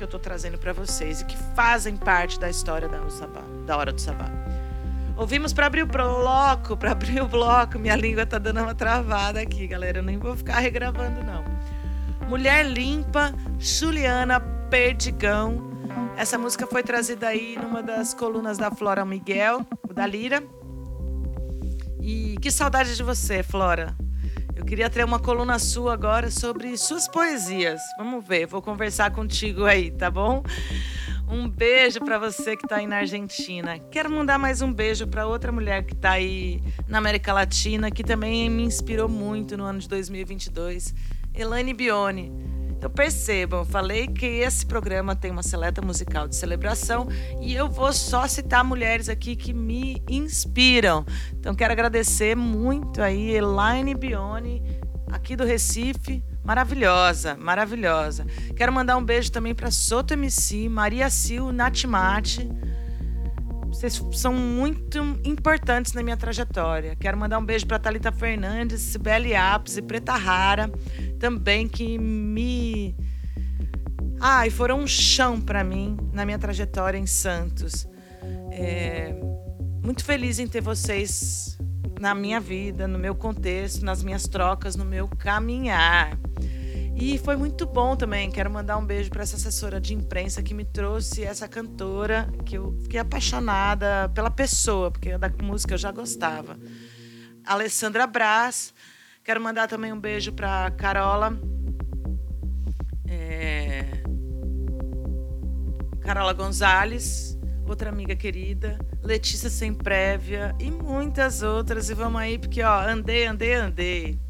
que eu tô trazendo para vocês e que fazem parte da história da, Sabá, da Hora do Sabá. Ouvimos para abrir o bloco, para abrir o bloco, minha língua tá dando uma travada aqui, galera, eu nem vou ficar regravando não. Mulher Limpa, Juliana Perdigão. Essa música foi trazida aí numa das colunas da Flora Miguel, da Lira. E que saudade de você, Flora. Eu queria ter uma coluna sua agora sobre suas poesias. Vamos ver, vou conversar contigo aí, tá bom? Um beijo para você que tá aí na Argentina. Quero mandar mais um beijo para outra mulher que tá aí na América Latina, que também me inspirou muito no ano de 2022, Elaine Bione. Então percebam, falei que esse programa tem uma seleta musical de celebração e eu vou só citar mulheres aqui que me inspiram. Então quero agradecer muito aí Elaine Bione, aqui do Recife, maravilhosa, maravilhosa. Quero mandar um beijo também para Soto MC, Maria Sil, Natimate. Vocês são muito importantes na minha trajetória. Quero mandar um beijo para Talita Fernandes, Sibeli Apes e Preta Rara, também que me Ai, foram um chão para mim na minha trajetória em Santos. É, muito feliz em ter vocês na minha vida, no meu contexto, nas minhas trocas, no meu caminhar. E foi muito bom também. Quero mandar um beijo para essa assessora de imprensa que me trouxe essa cantora, que eu fiquei apaixonada pela pessoa, porque da música eu já gostava. Alessandra Brás. Quero mandar também um beijo para Carola. É... Carola Gonzalez, outra amiga querida. Letícia Sem Prévia e muitas outras. E vamos aí, porque, ó, andei, andei, andei. Andei,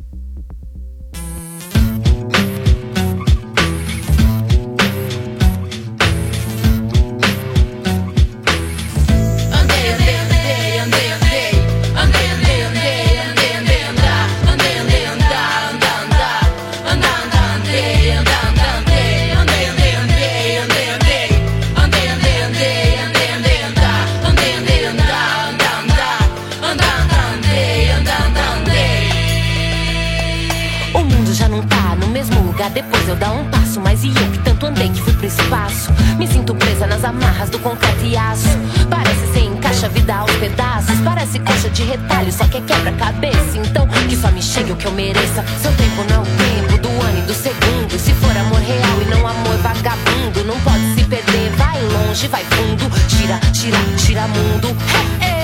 depois eu dar um passo. Mas e eu que tanto andei que fui pro espaço? Me sinto presa nas amarras do concreto e aço. Parece sem encaixa vida aos pedaços. Parece coxa de retalho, só que é quebra-cabeça. Então que só me chegue o que eu mereça. Seu tempo não é o tempo do ano e do segundo. Se for amor real e não amor vagabundo, não pode se perder. Vai longe, vai fundo. Tira, tira, tira mundo. É, é.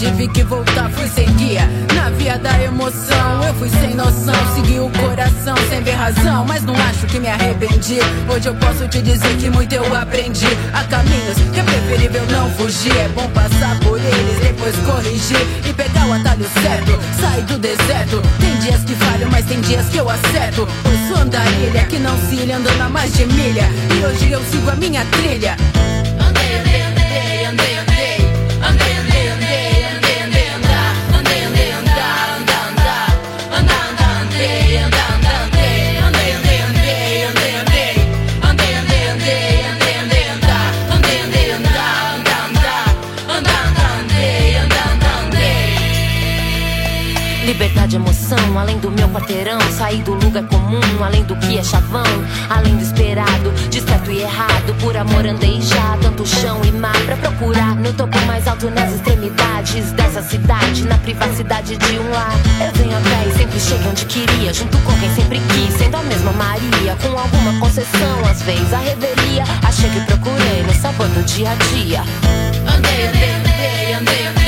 Tive que voltar, fui sem guia. Na via da emoção, eu fui sem noção, segui o coração sem ver razão, mas não acho que me arrependi. Hoje eu posso te dizer que muito eu aprendi. Há caminhos que é preferível não fugir, é bom passar por eles, depois corrigir e pegar o atalho certo, sair do deserto. Tem dias que falham, mas tem dias que eu acerto. Pois sou andarilha que não se ilha andando a mais de milha, e hoje eu sigo a minha trilha. Liberdade, emoção, além do meu quarteirão. Sair do lugar comum, além do que é chavão. Além do esperado, de certo e errado. Por amor andei já, tanto chão e mar pra procurar. No topo mais alto, nas extremidades dessa cidade. Na privacidade de um lar. Eu venho a pé e sempre cheguei onde queria. Junto com quem sempre quis, sendo a mesma Maria. Com alguma concessão, às vezes a revelia. Achei que procurei no sabor do dia a dia. Andei, andei, andei, andei. Andei,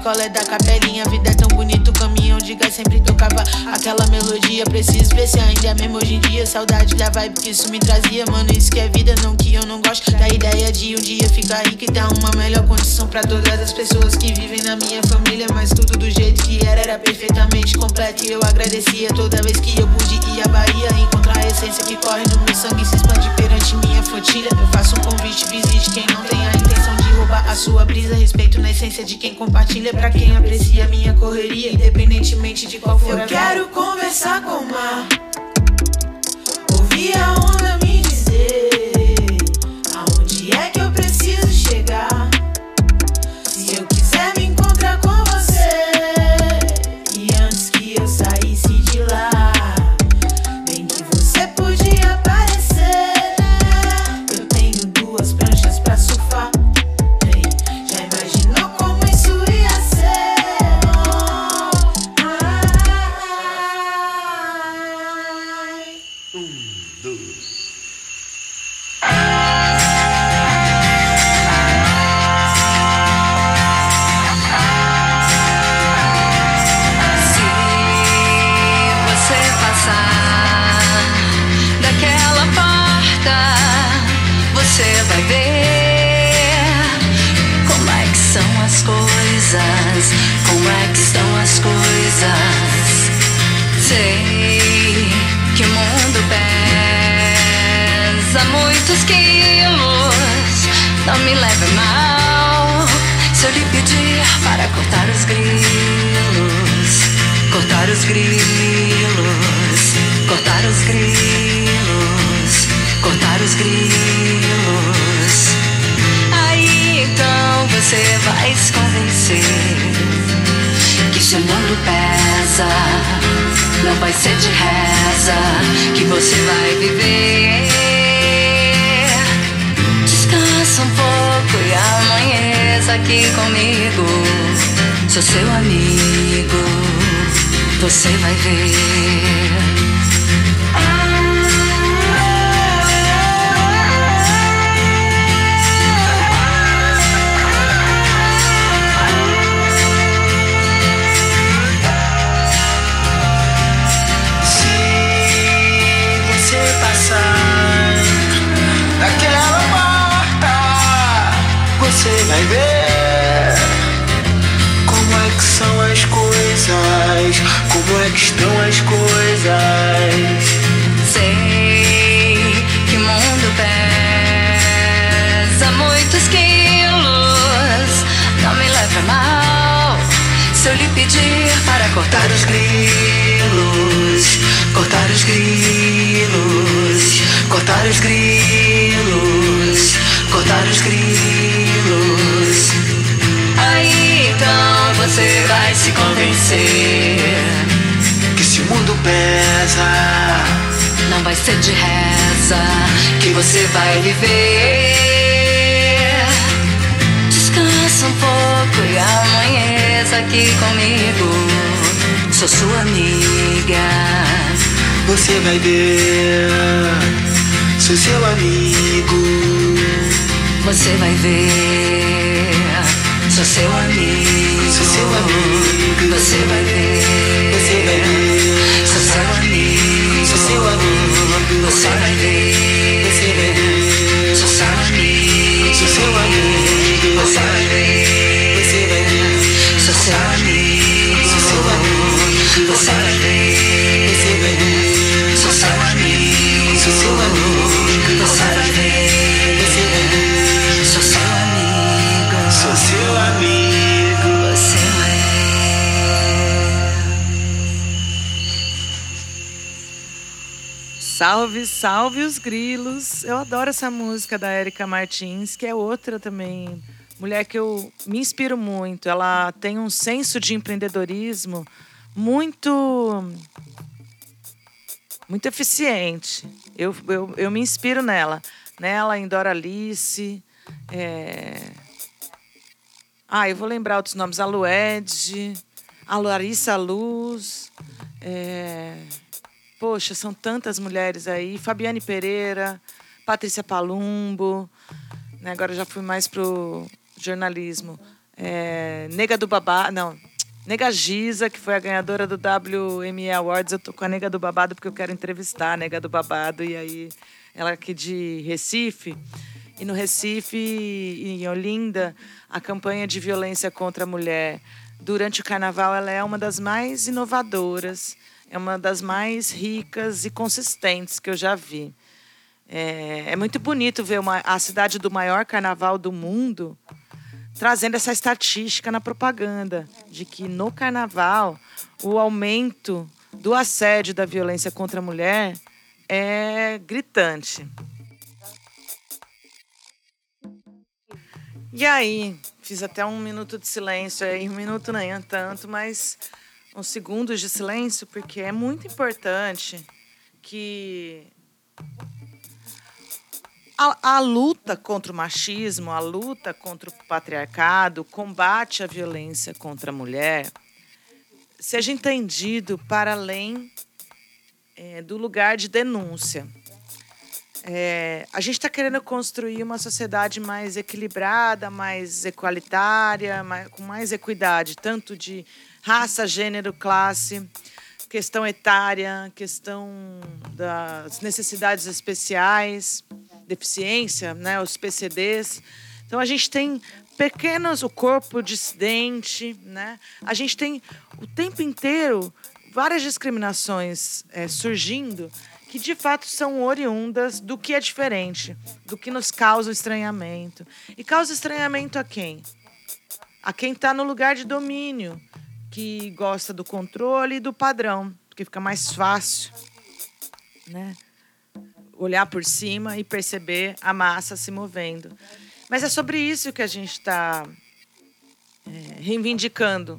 picolé da capelinha. Vida é tão bonita, o caminhão de gás sempre tocava aquela melodia. Preciso ver se ainda é mesmo hoje em dia. Saudade da vibe que isso me trazia, mano. Isso que é vida, não que eu não gosto da ideia de um dia ficar rico e dar uma melhor condição pra todas as pessoas que vivem na minha família. Mas tudo do jeito que era, era perfeitamente completo. E eu agradecia toda vez que eu pude ir à Bahia. Encontrar a essência que corre no meu sangue e se expande perante minha flotilha. Eu faço um convite, visite quem não tem a intenção de roubar a sua brisa. Respeito na essência de quem compartilha, pra quem aprecia minha correria, independentemente de qual for eu a quero conversar com o mar. Ouvir a onda me dizer aonde é que eu preciso chegar. Muitos quilos, não me leve mal. Se eu lhe pedir para cortar os grilos, cortar os grilos, cortar os grilos, cortar os grilos. Aí então você vai se convencer que se mundo pesa, não vai ser de reza que você vai viver. Um pouco e amanheça aqui comigo. Sou seu amigo, você vai ver. Vai ver como é que são as coisas, como é que estão as coisas. Sei que o mundo pesa muitos quilos. Não me leve mal se eu lhe pedir para cortar os grilos, cortar os grilos, cortar os grilos, cortar os grilos. Você vai se convencer que se o mundo pesa, não vai ser de reza que você vai viver. Descansa um pouco e amanheça aqui comigo. Sou sua amiga. você vai ver. Sou seu amigo. Você vai ver. Sou seu amigo. Seu amor, Você vai ver. Você vai ver. Sou seu amor, você vai ver. Salve, salve os grilos. Eu adoro essa música da Érica Martins, que é outra também. Mulher que eu me inspiro muito. Ela tem um senso de empreendedorismo muito muito eficiente. Eu, eu, eu me inspiro nela. Nela, em Doralice. É... Ah, eu vou lembrar outros nomes. A Lued, a Larissa Luz. É... Poxa, são tantas mulheres aí. Fabiane Pereira, Patrícia Palumbo. Né? Agora já fui mais pro jornalismo. É, Nega do Babá, não. Nega Giza, que foi a ganhadora do WME Awards. Eu tô com a Nega do Babado porque eu quero entrevistar a Nega do Babado. E aí, ela aqui de Recife. E no Recife, em Olinda, a campanha de violência contra a mulher durante o carnaval ela é uma das mais inovadoras, é uma das mais ricas e consistentes que eu já vi. É, é muito bonito ver uma, a cidade do maior carnaval do mundo trazendo essa estatística na propaganda de que no carnaval o aumento do assédio da violência contra a mulher é gritante. E aí, fiz até um minuto de silêncio aí, um minuto nem é tanto, mas uns segundos de silêncio, porque é muito importante que a, a, luta contra o machismo, a luta contra o patriarcado, o combate à violência contra a mulher, seja entendido para além é, do lugar de denúncia. É, a gente está querendo construir uma sociedade mais equilibrada, mais equalitária, mais, com mais equidade, tanto de raça, gênero, classe, questão etária, questão das necessidades especiais, deficiência, né, os PCDs. Então a gente tem pequenos, o corpo dissidente, né? A gente tem o tempo inteiro várias discriminações é, surgindo que de fato são oriundas do que é diferente, do que nos causa estranhamento. E causa estranhamento a quem? A quem está no lugar de domínio, que gosta do controle e do padrão, porque fica mais fácil, né? Olhar por cima e perceber a massa se movendo. Mas é sobre isso que a gente está é, reivindicando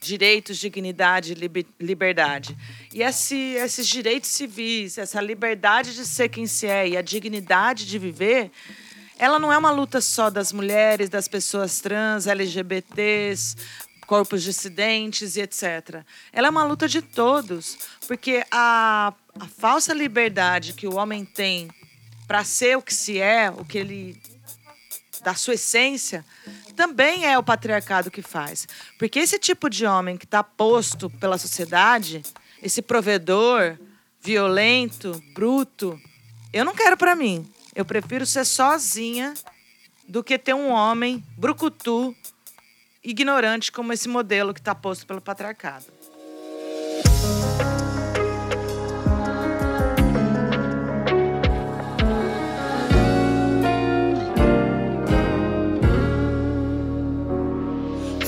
direitos, dignidade liberdade. E esse, esses direitos civis, essa liberdade de ser quem se é e a dignidade de viver, ela não é uma luta só das mulheres, das pessoas trans, LGBTs, corpos dissidentes e etc. Ela é uma luta de todos, porque a, a falsa liberdade que o homem tem para ser o que se é, o que ele da sua essência, também é o patriarcado que faz. Porque esse tipo de homem que está posto pela sociedade, esse provedor violento, bruto, eu não quero para mim. Eu prefiro ser sozinha do que ter um homem brucutu, ignorante como esse modelo que está posto pelo patriarcado.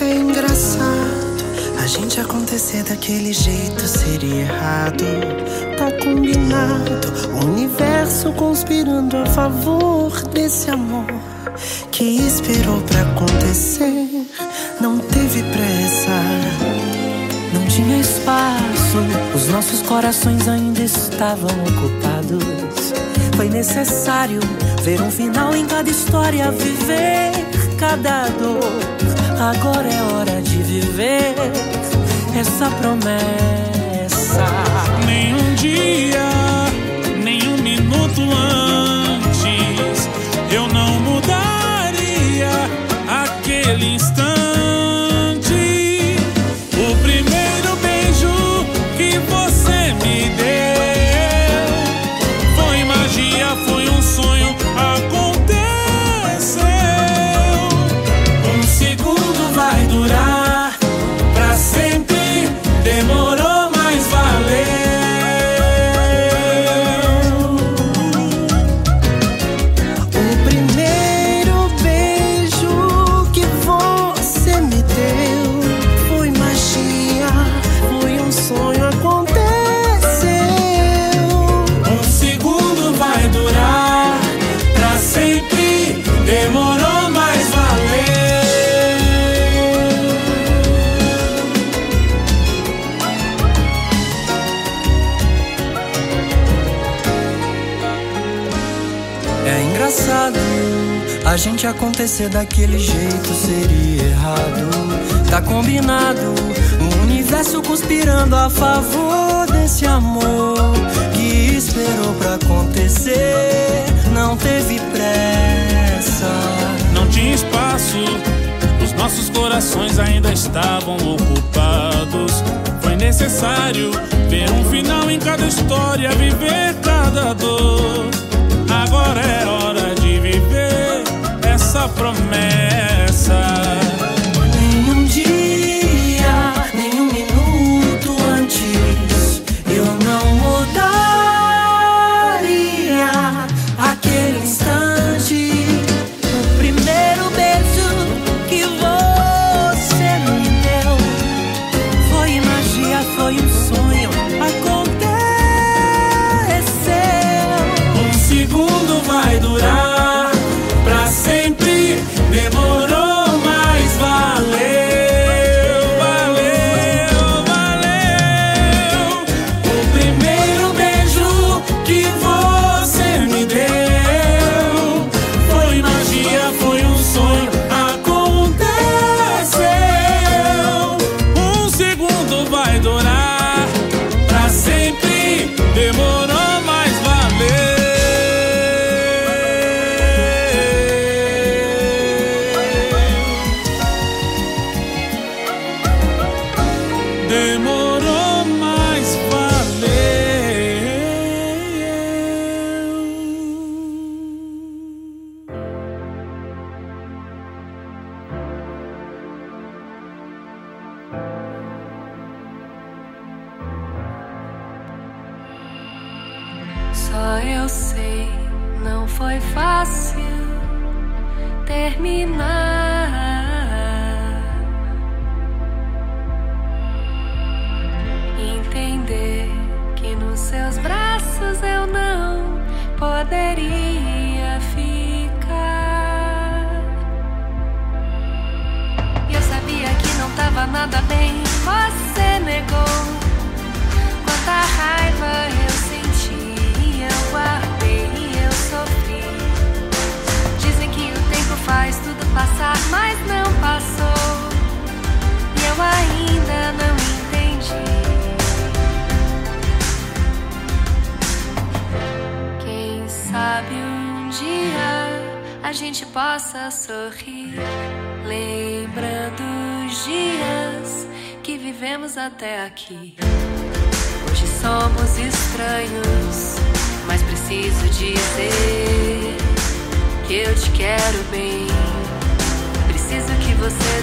É engraçado a gente acontecer daquele jeito seria errado. Tá combinado, o universo conspirando a favor desse amor que esperou pra acontecer. Não teve pressa, Não tinha espaço, os nossos corações ainda estavam ocupados. Foi necessário ver um final em cada história, viver cada dor. Agora é hora de viver essa promessa. Nem um dia, nem um minuto antes, gente acontecer daquele jeito seria errado. Tá combinado, o universo conspirando a favor desse amor que esperou pra acontecer. Não teve pressa, não tinha espaço. Os nossos corações ainda estavam ocupados. Foi necessário ver um final em cada história, viver cada dor. Agora é hora de viver nossa promessa. aqui. Hoje somos estranhos, mas preciso dizer que eu te quero bem. Preciso que você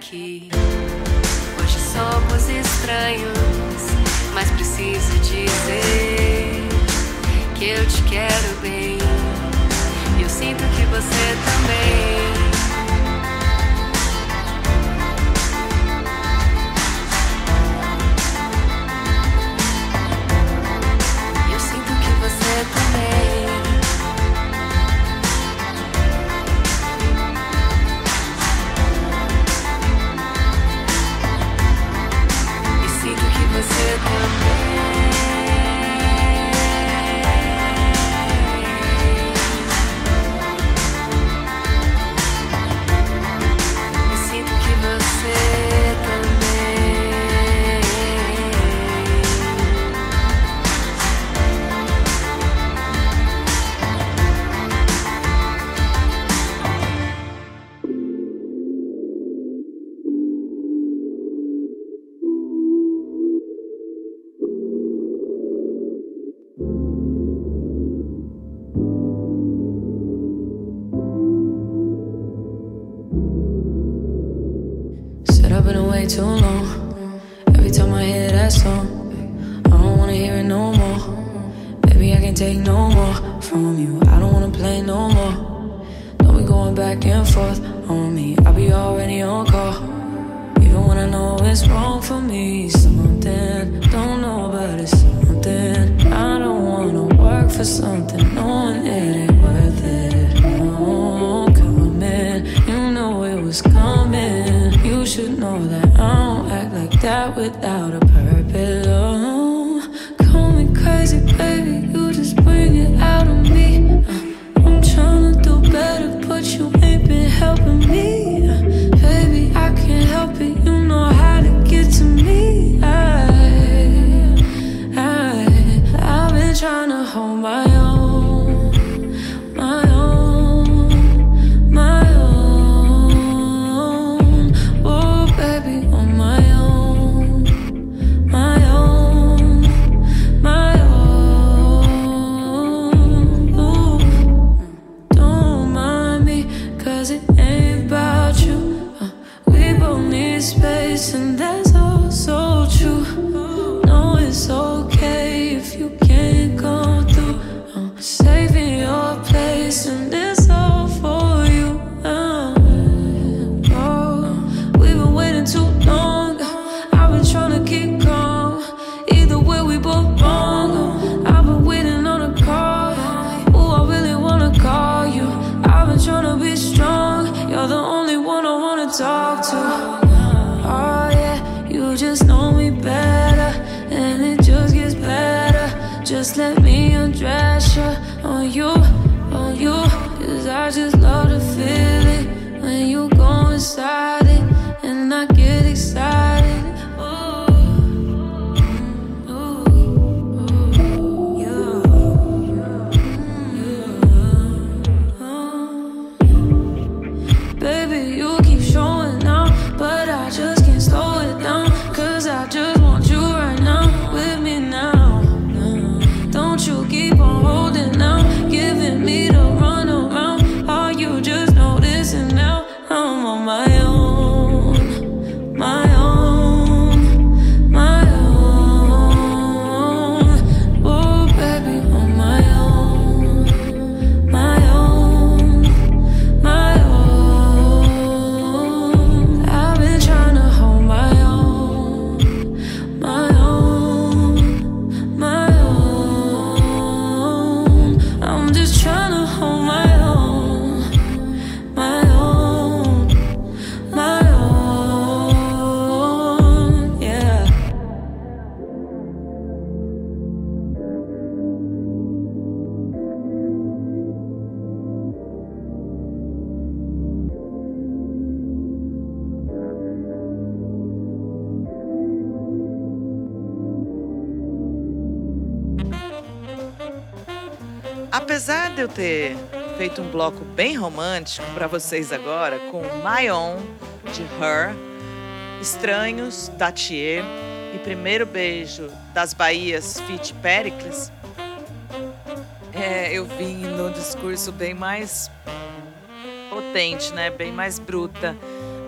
key. Ter feito um bloco bem romântico para vocês agora, com My Own, de Her, Estranhos, da Thier e Primeiro Beijo das Bahias, Fit Pericles, é, eu vim num discurso bem mais potente, né? Bem mais bruta.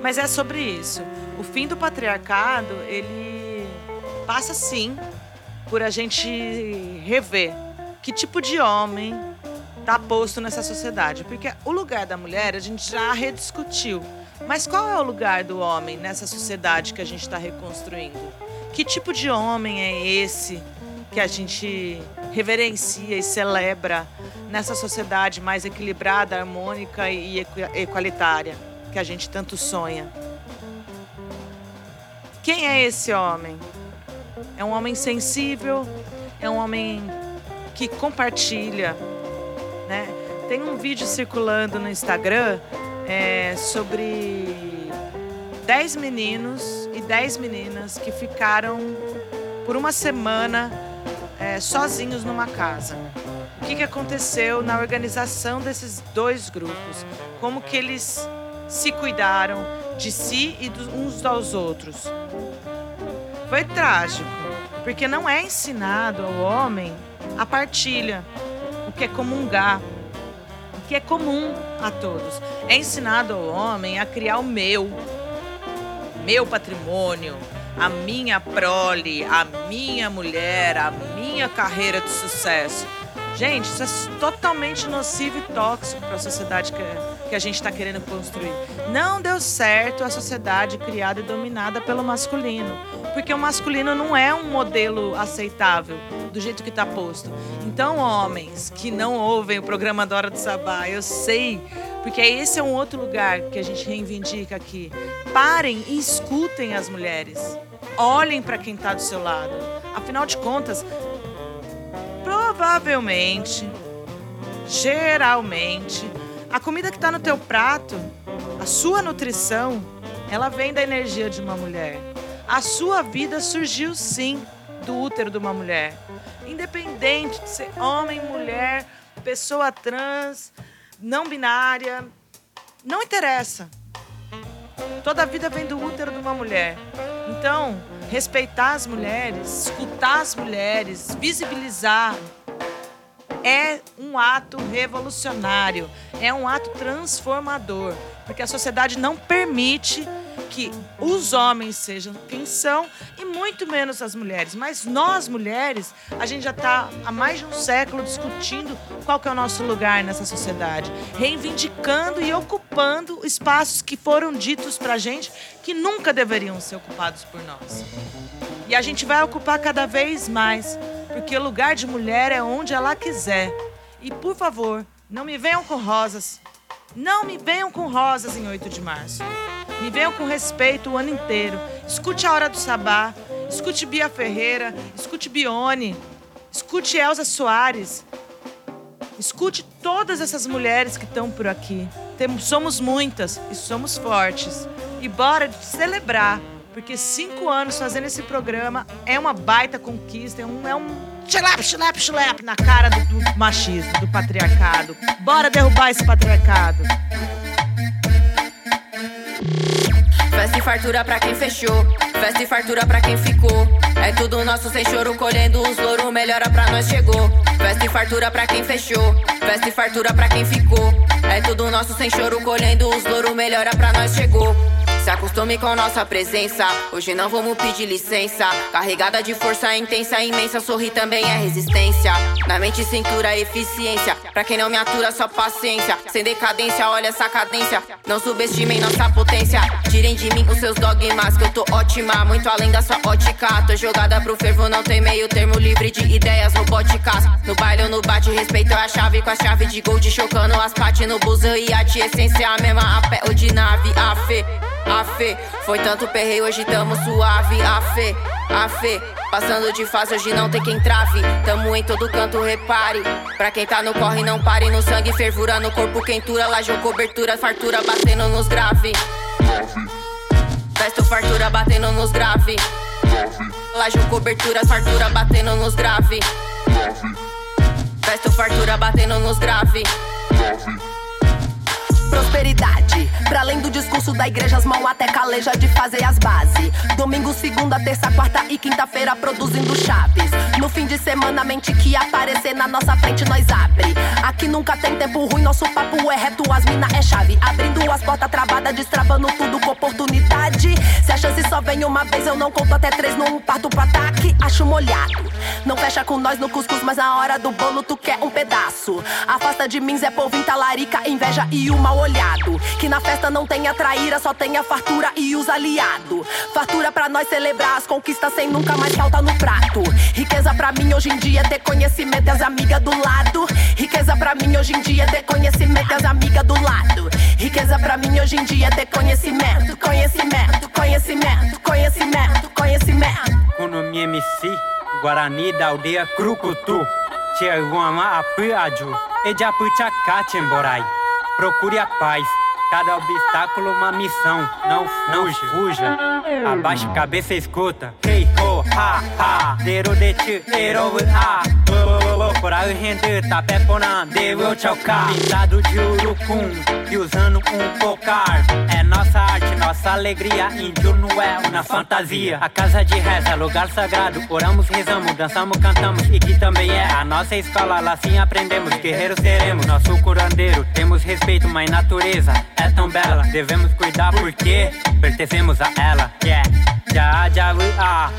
Mas é sobre isso. O fim do patriarcado, ele passa sim por a gente rever que tipo de homem está posto nessa sociedade. Porque o lugar da mulher a gente já rediscutiu. Mas qual é o lugar do homem nessa sociedade que a gente está reconstruindo? Que tipo de homem é esse que a gente reverencia e celebra nessa sociedade mais equilibrada, harmônica e equalitária que a gente tanto sonha? Quem é esse homem? É um homem sensível? É um homem que compartilha, né? Tem um vídeo circulando no Instagram é, sobre 10 meninos e 10 meninas que ficaram por uma semana é, sozinhos numa casa. O que, que aconteceu na organização desses dois grupos? Como que eles se cuidaram de si e dos, uns aos outros? Foi trágico, porque não é ensinado ao homem a partilha, que é comungar, que é comum a todos. É ensinado ao homem a criar o meu, meu patrimônio, a minha prole, a minha mulher, a minha carreira de sucesso. Gente, isso é totalmente nocivo e tóxico para a sociedade que, que a gente está querendo construir. Não deu certo a sociedade criada e dominada pelo masculino, porque o masculino não é um modelo aceitável do jeito que está posto. Então, homens que não ouvem o programa da Hora do Sabá, eu sei, porque esse é um outro lugar que a gente reivindica aqui. Parem e escutem as mulheres. Olhem para quem está do seu lado. Afinal de contas, provavelmente, geralmente, a comida que está no teu prato, a sua nutrição, ela vem da energia de uma mulher. A sua vida surgiu sim do útero de uma mulher. Independente de ser homem, mulher, pessoa trans, não binária, não interessa. Toda a vida vem do útero de uma mulher. Então, respeitar as mulheres, escutar as mulheres, visibilizar é um ato revolucionário, é um ato transformador, porque a sociedade não permite que os homens sejam quem são e muito menos as mulheres. Mas nós mulheres, a gente já está há mais de um século discutindo qual que é o nosso lugar nessa sociedade, reivindicando e ocupando espaços que foram ditos para gente que nunca deveriam ser ocupados por nós. E a gente vai ocupar cada vez mais, porque lugar de mulher é onde ela quiser. E por favor, não me venham com rosas. Não me venham com rosas em 8 de março. Me venham com respeito o ano inteiro. Escute a Hora do Sabá, escute Bia Ferreira, escute Bione, escute Elza Soares. Escute todas essas mulheres que estão por aqui. Temos, somos muitas e somos fortes. E bora celebrar, porque cinco anos fazendo esse programa é uma baita conquista, é um, é um chilap na cara do, do machismo, do patriarcado. Bora derrubar esse patriarcado. Festa e fartura pra quem fechou, festa e fartura pra quem ficou. É tudo nosso sem choro, colhendo os louros, melhora pra nós chegou. Festa e fartura pra quem fechou, festa e fartura pra quem ficou. É tudo nosso sem choro, colhendo os louros, melhora pra nós chegou. Se acostume com nossa presença. Hoje não vamos pedir licença. Carregada de força intensa, imensa. Sorrir também é resistência. Na mente, cintura, eficiência. Pra quem não me atura, só paciência. Sem decadência, olha essa cadência. Não subestimem nossa potência. Tirem de mim os seus dogmas, que eu tô ótima. Muito além da sua ótica. Tô jogada pro fervo, não tem meio termo livre de ideias robóticas. No baile ou no bate, respeito a chave com a chave de gold. Chocando as pates no busão e a essência a mesma a pé ou de nave. A fé. A fé, foi tanto perreio, hoje tamo suave. A fé, a fé, passando de fase, hoje não tem quem trave. Tamo em todo canto, repare. Pra quem tá no corre, não pare. No sangue, fervura, no corpo, quentura. Laje cobertura, fartura, batendo nos grave. Vesto fartura, batendo nos grave. Laje cobertura, fartura, batendo nos grave. Vesto fartura, batendo nos grave. Prosperidade, pra além do discurso da igreja, as mãos até caleja de fazer as bases. Domingo, segunda, terça, quarta e quinta-feira produzindo chaves. No fim de semana, mente que aparecer na nossa frente, nós abre. Aqui nunca tem tempo ruim, nosso papo é reto, as mina é chave. Abrindo as portas travadas, destravando tudo com oportunidade. Se a chance só vem uma vez, eu não conto até três, não parto pro ataque, acho molhado. Não fecha com nós no cuscuz, mas na hora do bolo tu quer um pedaço. Afasta de mim, Zé Povinho, talarica, inveja e o mal olhado. Que na festa não tenha traíra, só tenha fartura e os aliados. Fartura pra nós celebrar as conquistas sem nunca mais falta no prato. Riqueza pra mim hoje em dia é ter conhecimento e as amigas do lado. Riqueza pra mim hoje em dia é ter conhecimento e as amigas do lado. Riqueza pra mim hoje em dia é ter conhecimento, conhecimento, conhecimento, conhecimento, conhecimento. Kunomi MC, Guarani da aldeia Crucutu. Tiaguama Apiaju, Ejapucha Kachemborai. Procure a paz. Cada obstáculo uma missão. Não, não fuja. Abaixe a cabeça e escuta. Hey ho, ha, ha. Dero de ti, ero a. Coral render, tapé porã, devo chocar. Pintado de urucum e usando um cocar. É nossa arte, nossa alegria. Índio não é uma fantasia. A casa de reza, lugar sagrado. Oramos, rezamos, dançamos, cantamos. E que também é a nossa escola. Lá sim aprendemos, guerreiros seremos. Nosso curandeiro, temos respeito, mas natureza é tão bela. Devemos cuidar porque pertencemos a ela. Yeah, já, já, ah.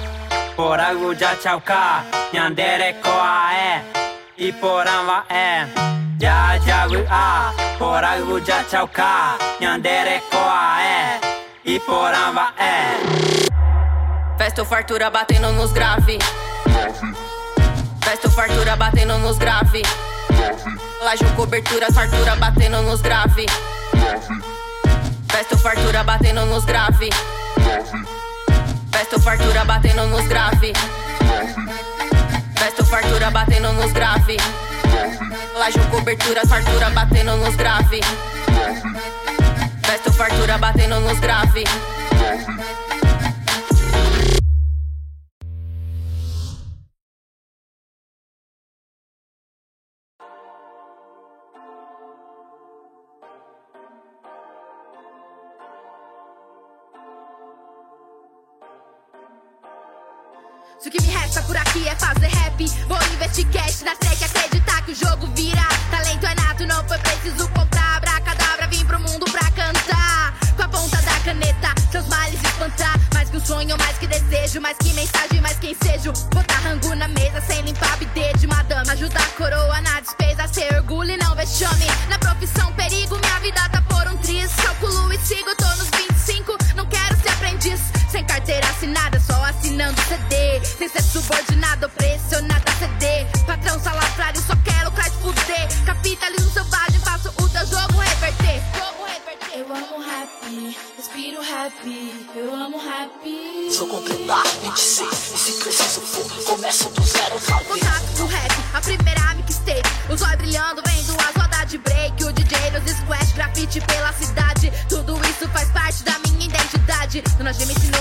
Por algo já tchauká, Nyandere koa é. Iporama é Já jagu a Poragu já chauka Yandere koa é é Festo fartura batendo nos grave. Festo fartura batendo nos grave. Lajo cobertura, fartura batendo nos grave. Festo fartura batendo nos grave. Festo fartura batendo nos grave. Festo fartura batendo nos grave. Lajo cobertura, fartura batendo nos grave. Festo fartura batendo nos grave. Se o que me resta por aqui é fazer rap, vou investir cash na track, acreditar que o jogo vira. Talento é nato, não foi preciso comprar. Abracadabra, vim pro mundo pra cantar. Com a ponta da caneta, seus males espantar. Mais que um sonho, mais que desejo, mais que mensagem, mais quem seja. Botar rango na mesa sem limpar bidê de madame. Ajudar a coroa na despesa, ser orgulho e não vexame. Na profissão, perigo, minha vida tá por um triz. Calculo e sigo, tô nos 25, não aprendiz. Sem carteira assinada, só assinando CD. Sem ser subordinado, pressionado a ceder. Patrão salafrário, só quero cai fuder. Capitalismo selvagem, faço o teu jogo reverter. Jogo reverter. Eu amo rap, respiro rap, eu amo rap. Se eu completar 26, e se preciso for, começo do zero, salve. personas de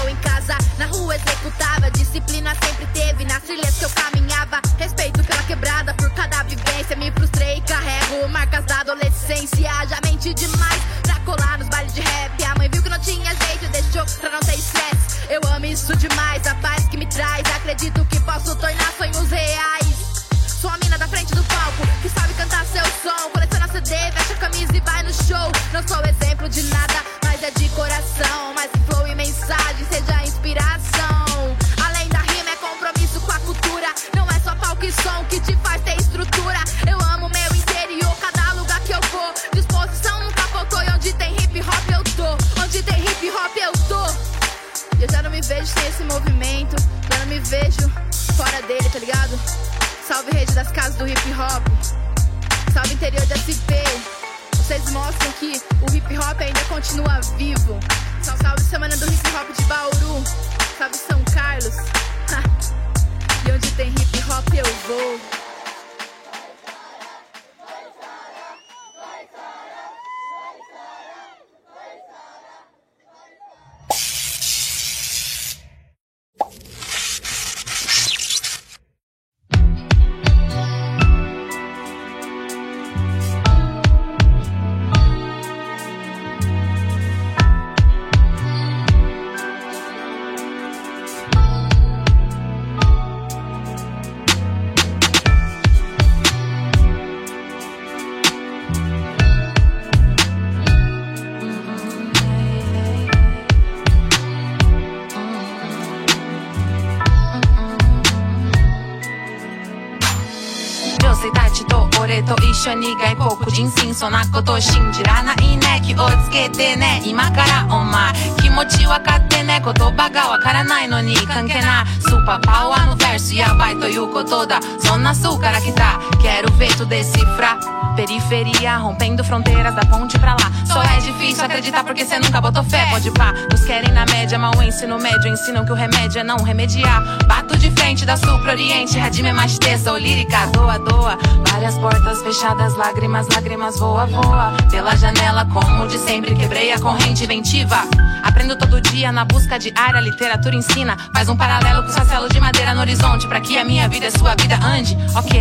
rompendo fronteiras da ponte pra lá. Só é difícil acreditar porque cê nunca botou fé. Pode pá, nos querem na média, mas o ensino médio ensinam que o remédio é não remediar. Bato de frente da sul pro oriente, radime é mais terça ou lírica, doa, doa. Várias portas fechadas, lágrimas, lágrimas, voa, voa. Pela janela, como de sempre, quebrei a corrente inventiva. Aprendo todo dia na busca diária, literatura ensina. Faz um paralelo com o castelo de madeira no horizonte, pra que a minha vida e sua vida ande. Ok,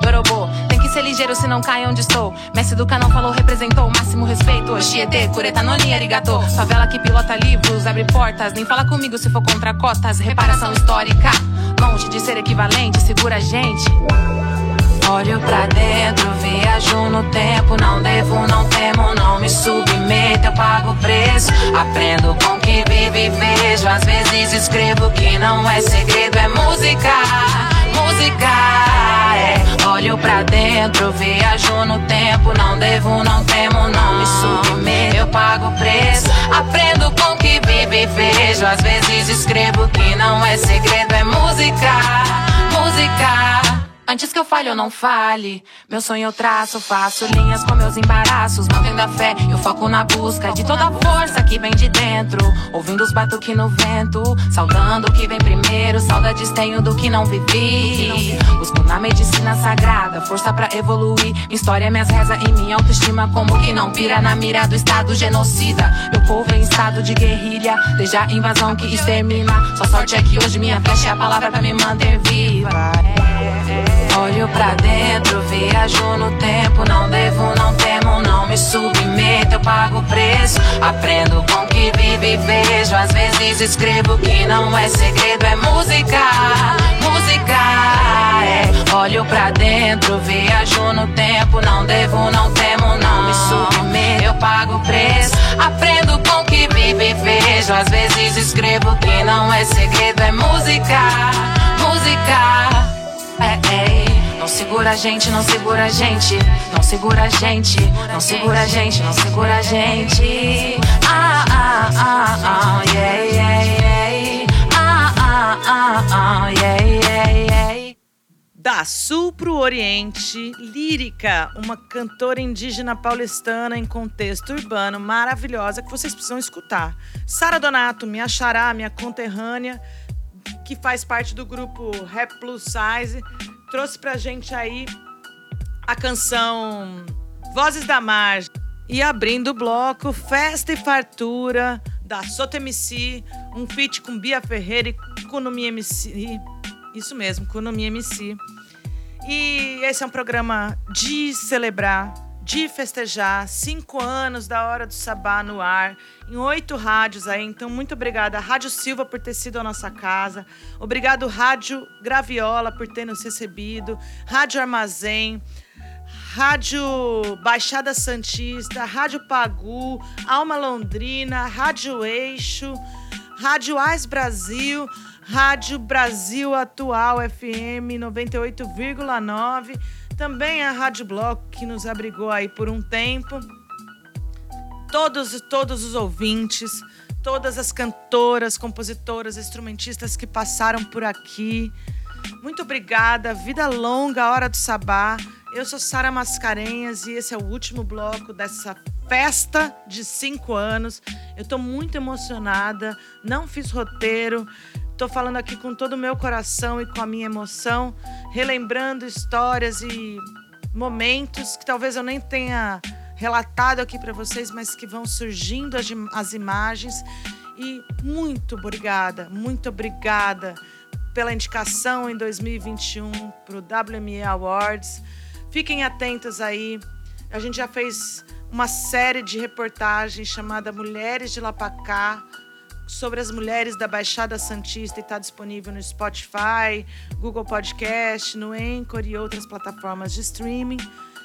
Dorobô, que ser ligeiro se não cai onde estou. Mestre do canão falou, representou o máximo respeito. Oxiete, cureta, noni, arigato. Favela que pilota livros, abre portas. Nem fala comigo se for contra cotas. Reparação histórica, longe de ser equivalente, segura a gente. Olho pra dentro, viajo no tempo. Não devo, não temo, não me submeto. Eu pago preço, aprendo com que vive e vejo. Às vezes escrevo que não é segredo, é música. Música, é. Olho pra dentro, viajo no tempo. Não devo, não temo, não me submeto. Eu pago o preço, aprendo com que vivo e vejo. Às vezes escrevo que não é segredo, é música, música. Antes que eu falhe, eu não fale. Meu sonho eu traço, faço linhas com meus embaraços. Mantendo a fé, eu foco na busca de toda a força que vem de dentro. Ouvindo os batuques no vento, saudando o que vem primeiro. Saudades tenho do que não vivi. Busco na medicina sagrada, força pra evoluir. Minha história, minhas rezas e minha autoestima. Como que não pira na mira do estado genocida. Meu povo em estado de guerrilha, desde a invasão que extermina. Só sorte é que hoje minha flecha é a palavra pra me manter viva. Olho pra dentro, viajo no tempo. Não devo, não temo, não me submeto. Eu pago preço, aprendo com que vivo e vejo. Às vezes escrevo que não é segredo, é música, música. É. Olho pra dentro, viajo no tempo. Não devo, não temo, não me submeto. Eu pago preço, aprendo com que vivo e vejo. Às vezes escrevo que não é segredo, é música, música. É, é. Não segura a gente, não segura a gente, não segura a gente, não segura a gente, não segura a gente. Ah, ah, ah, ah, yeah, yeah, yeah. Ah, ah, ah, ah, yeah, yeah, yeah. Da Sul pro Oriente, Lírica, uma cantora indígena paulistana em contexto urbano maravilhosa que vocês precisam escutar. Sara Donato, minha xará, minha conterrânea, que faz parte do grupo Rap Plus Size, trouxe pra gente aí a canção Vozes da Margem. E abrindo o bloco, Festa e Fartura, da Soto MC, um feat com Bia Ferreira e Kunumi MC. Isso mesmo, Kunumi MC. E esse é um programa de celebrar, de festejar. Cinco anos da Hora do Sabá no ar, em oito rádios aí. Então, muito obrigada, Rádio Silva, por ter sido a nossa casa. Obrigado, Rádio Graviola, por ter nos recebido. Rádio Armazém. Rádio Baixada Santista, Rádio Pagu, Alma Londrina, Rádio Eixo, Rádio Ais Brasil, Rádio Brasil Atual FM 98,9. Também a Rádio Bloco, que nos abrigou aí por um tempo. Todos, todos os ouvintes, todas as cantoras, compositoras, instrumentistas que passaram por aqui. Muito obrigada. Vida longa, Hora do Sabá. Eu sou Sara Mascarenhas e esse é o último bloco dessa festa de cinco anos. Eu tô muito emocionada. Não fiz roteiro. Tô falando aqui com todo o meu coração e com a minha emoção, relembrando histórias e momentos que talvez eu nem tenha relatado aqui para vocês, mas que vão surgindo as, as imagens. E muito obrigada, muito obrigada pela indicação em 2021 para o WME Awards. Fiquem atentos aí. A gente já fez uma série de reportagens chamada Mulheres de Lapacá sobre as mulheres da Baixada Santista e está disponível no Spotify, Google Podcast, no Anchor e outras plataformas de streaming.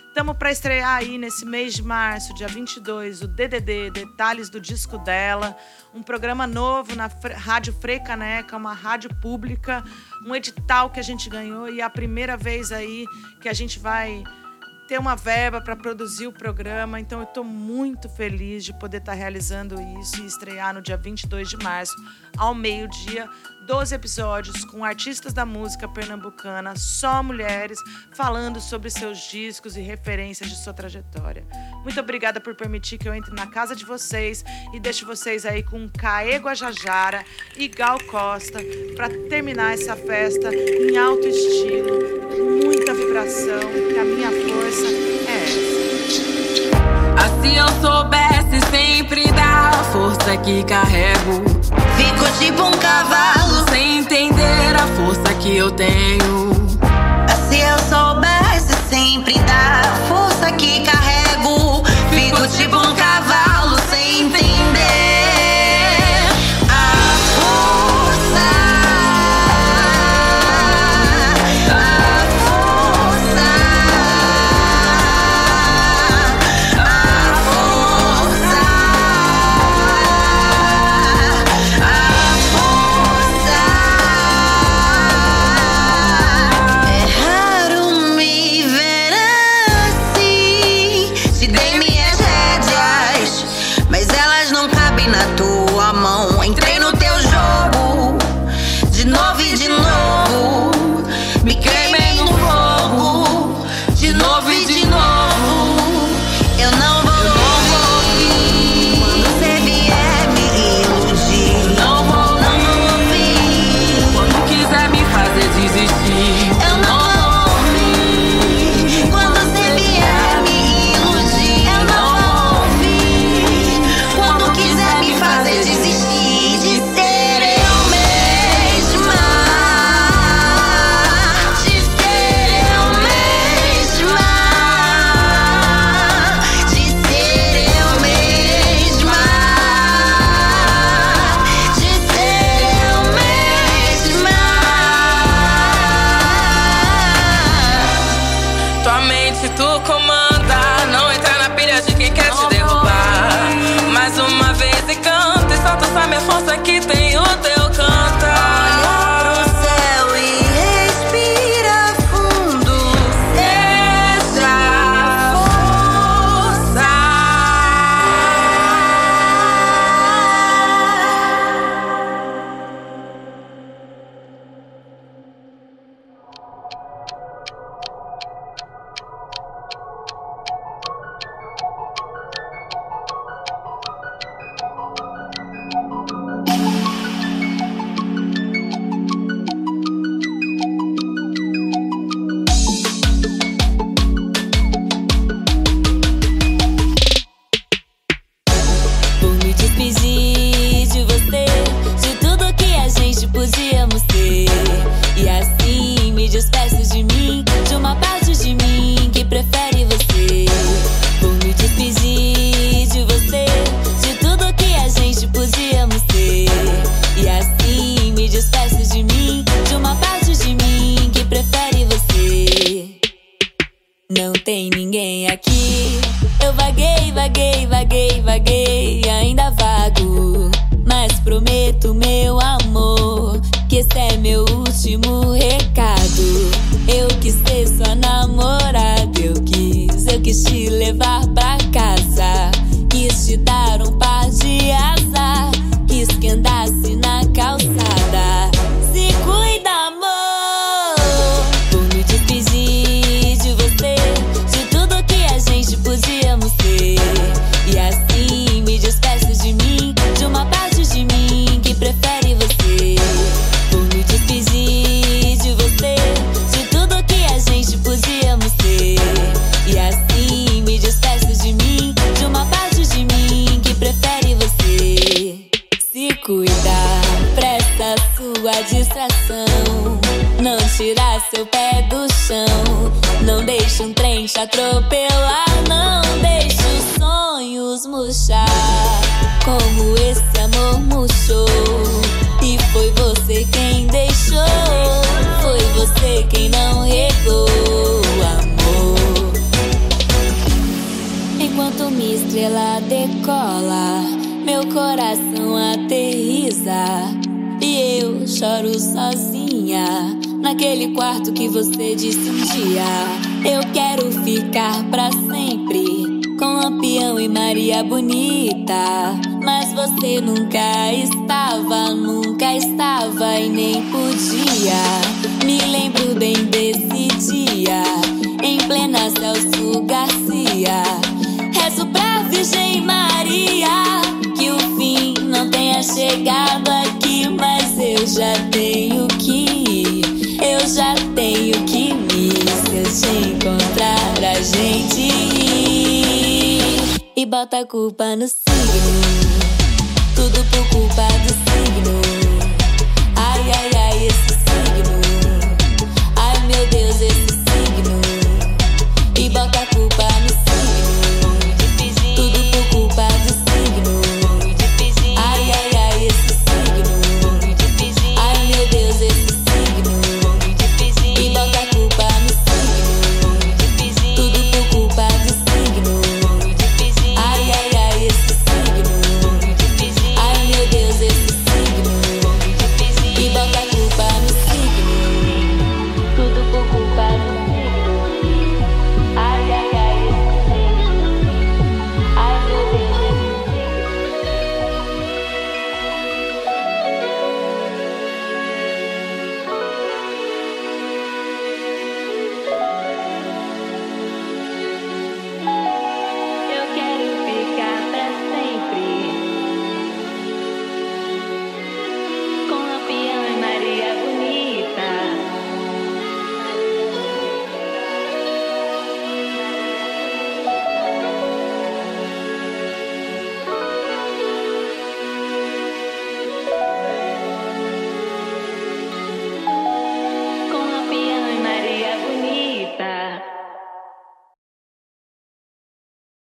Estamos para estrear aí nesse mês de março, dia 22, o DDD, Detalhes do Disco dela, um programa novo na Rádio Frei Caneca, uma rádio pública, um edital que a gente ganhou e é a primeira vez aí que a gente vai ter uma verba para produzir o programa. Então eu estou muito feliz de poder estar realizando isso e estrear no dia 22 de março, ao meio-dia, 12 episódios com artistas da música pernambucana, só mulheres, falando sobre seus discos e referências de sua trajetória. Muito obrigada por permitir que eu entre na casa de vocês e deixe vocês aí com Caê Guajajara e Gal Costa para terminar essa festa em alto estilo, com muita vibração, que a minha força é essa. Assim eu soubesse sempre da força que carrego. Fico tipo um cavalo sem entender a força que eu tenho. Se eu soubesse sempre da força que carrego, fico tipo um cavalo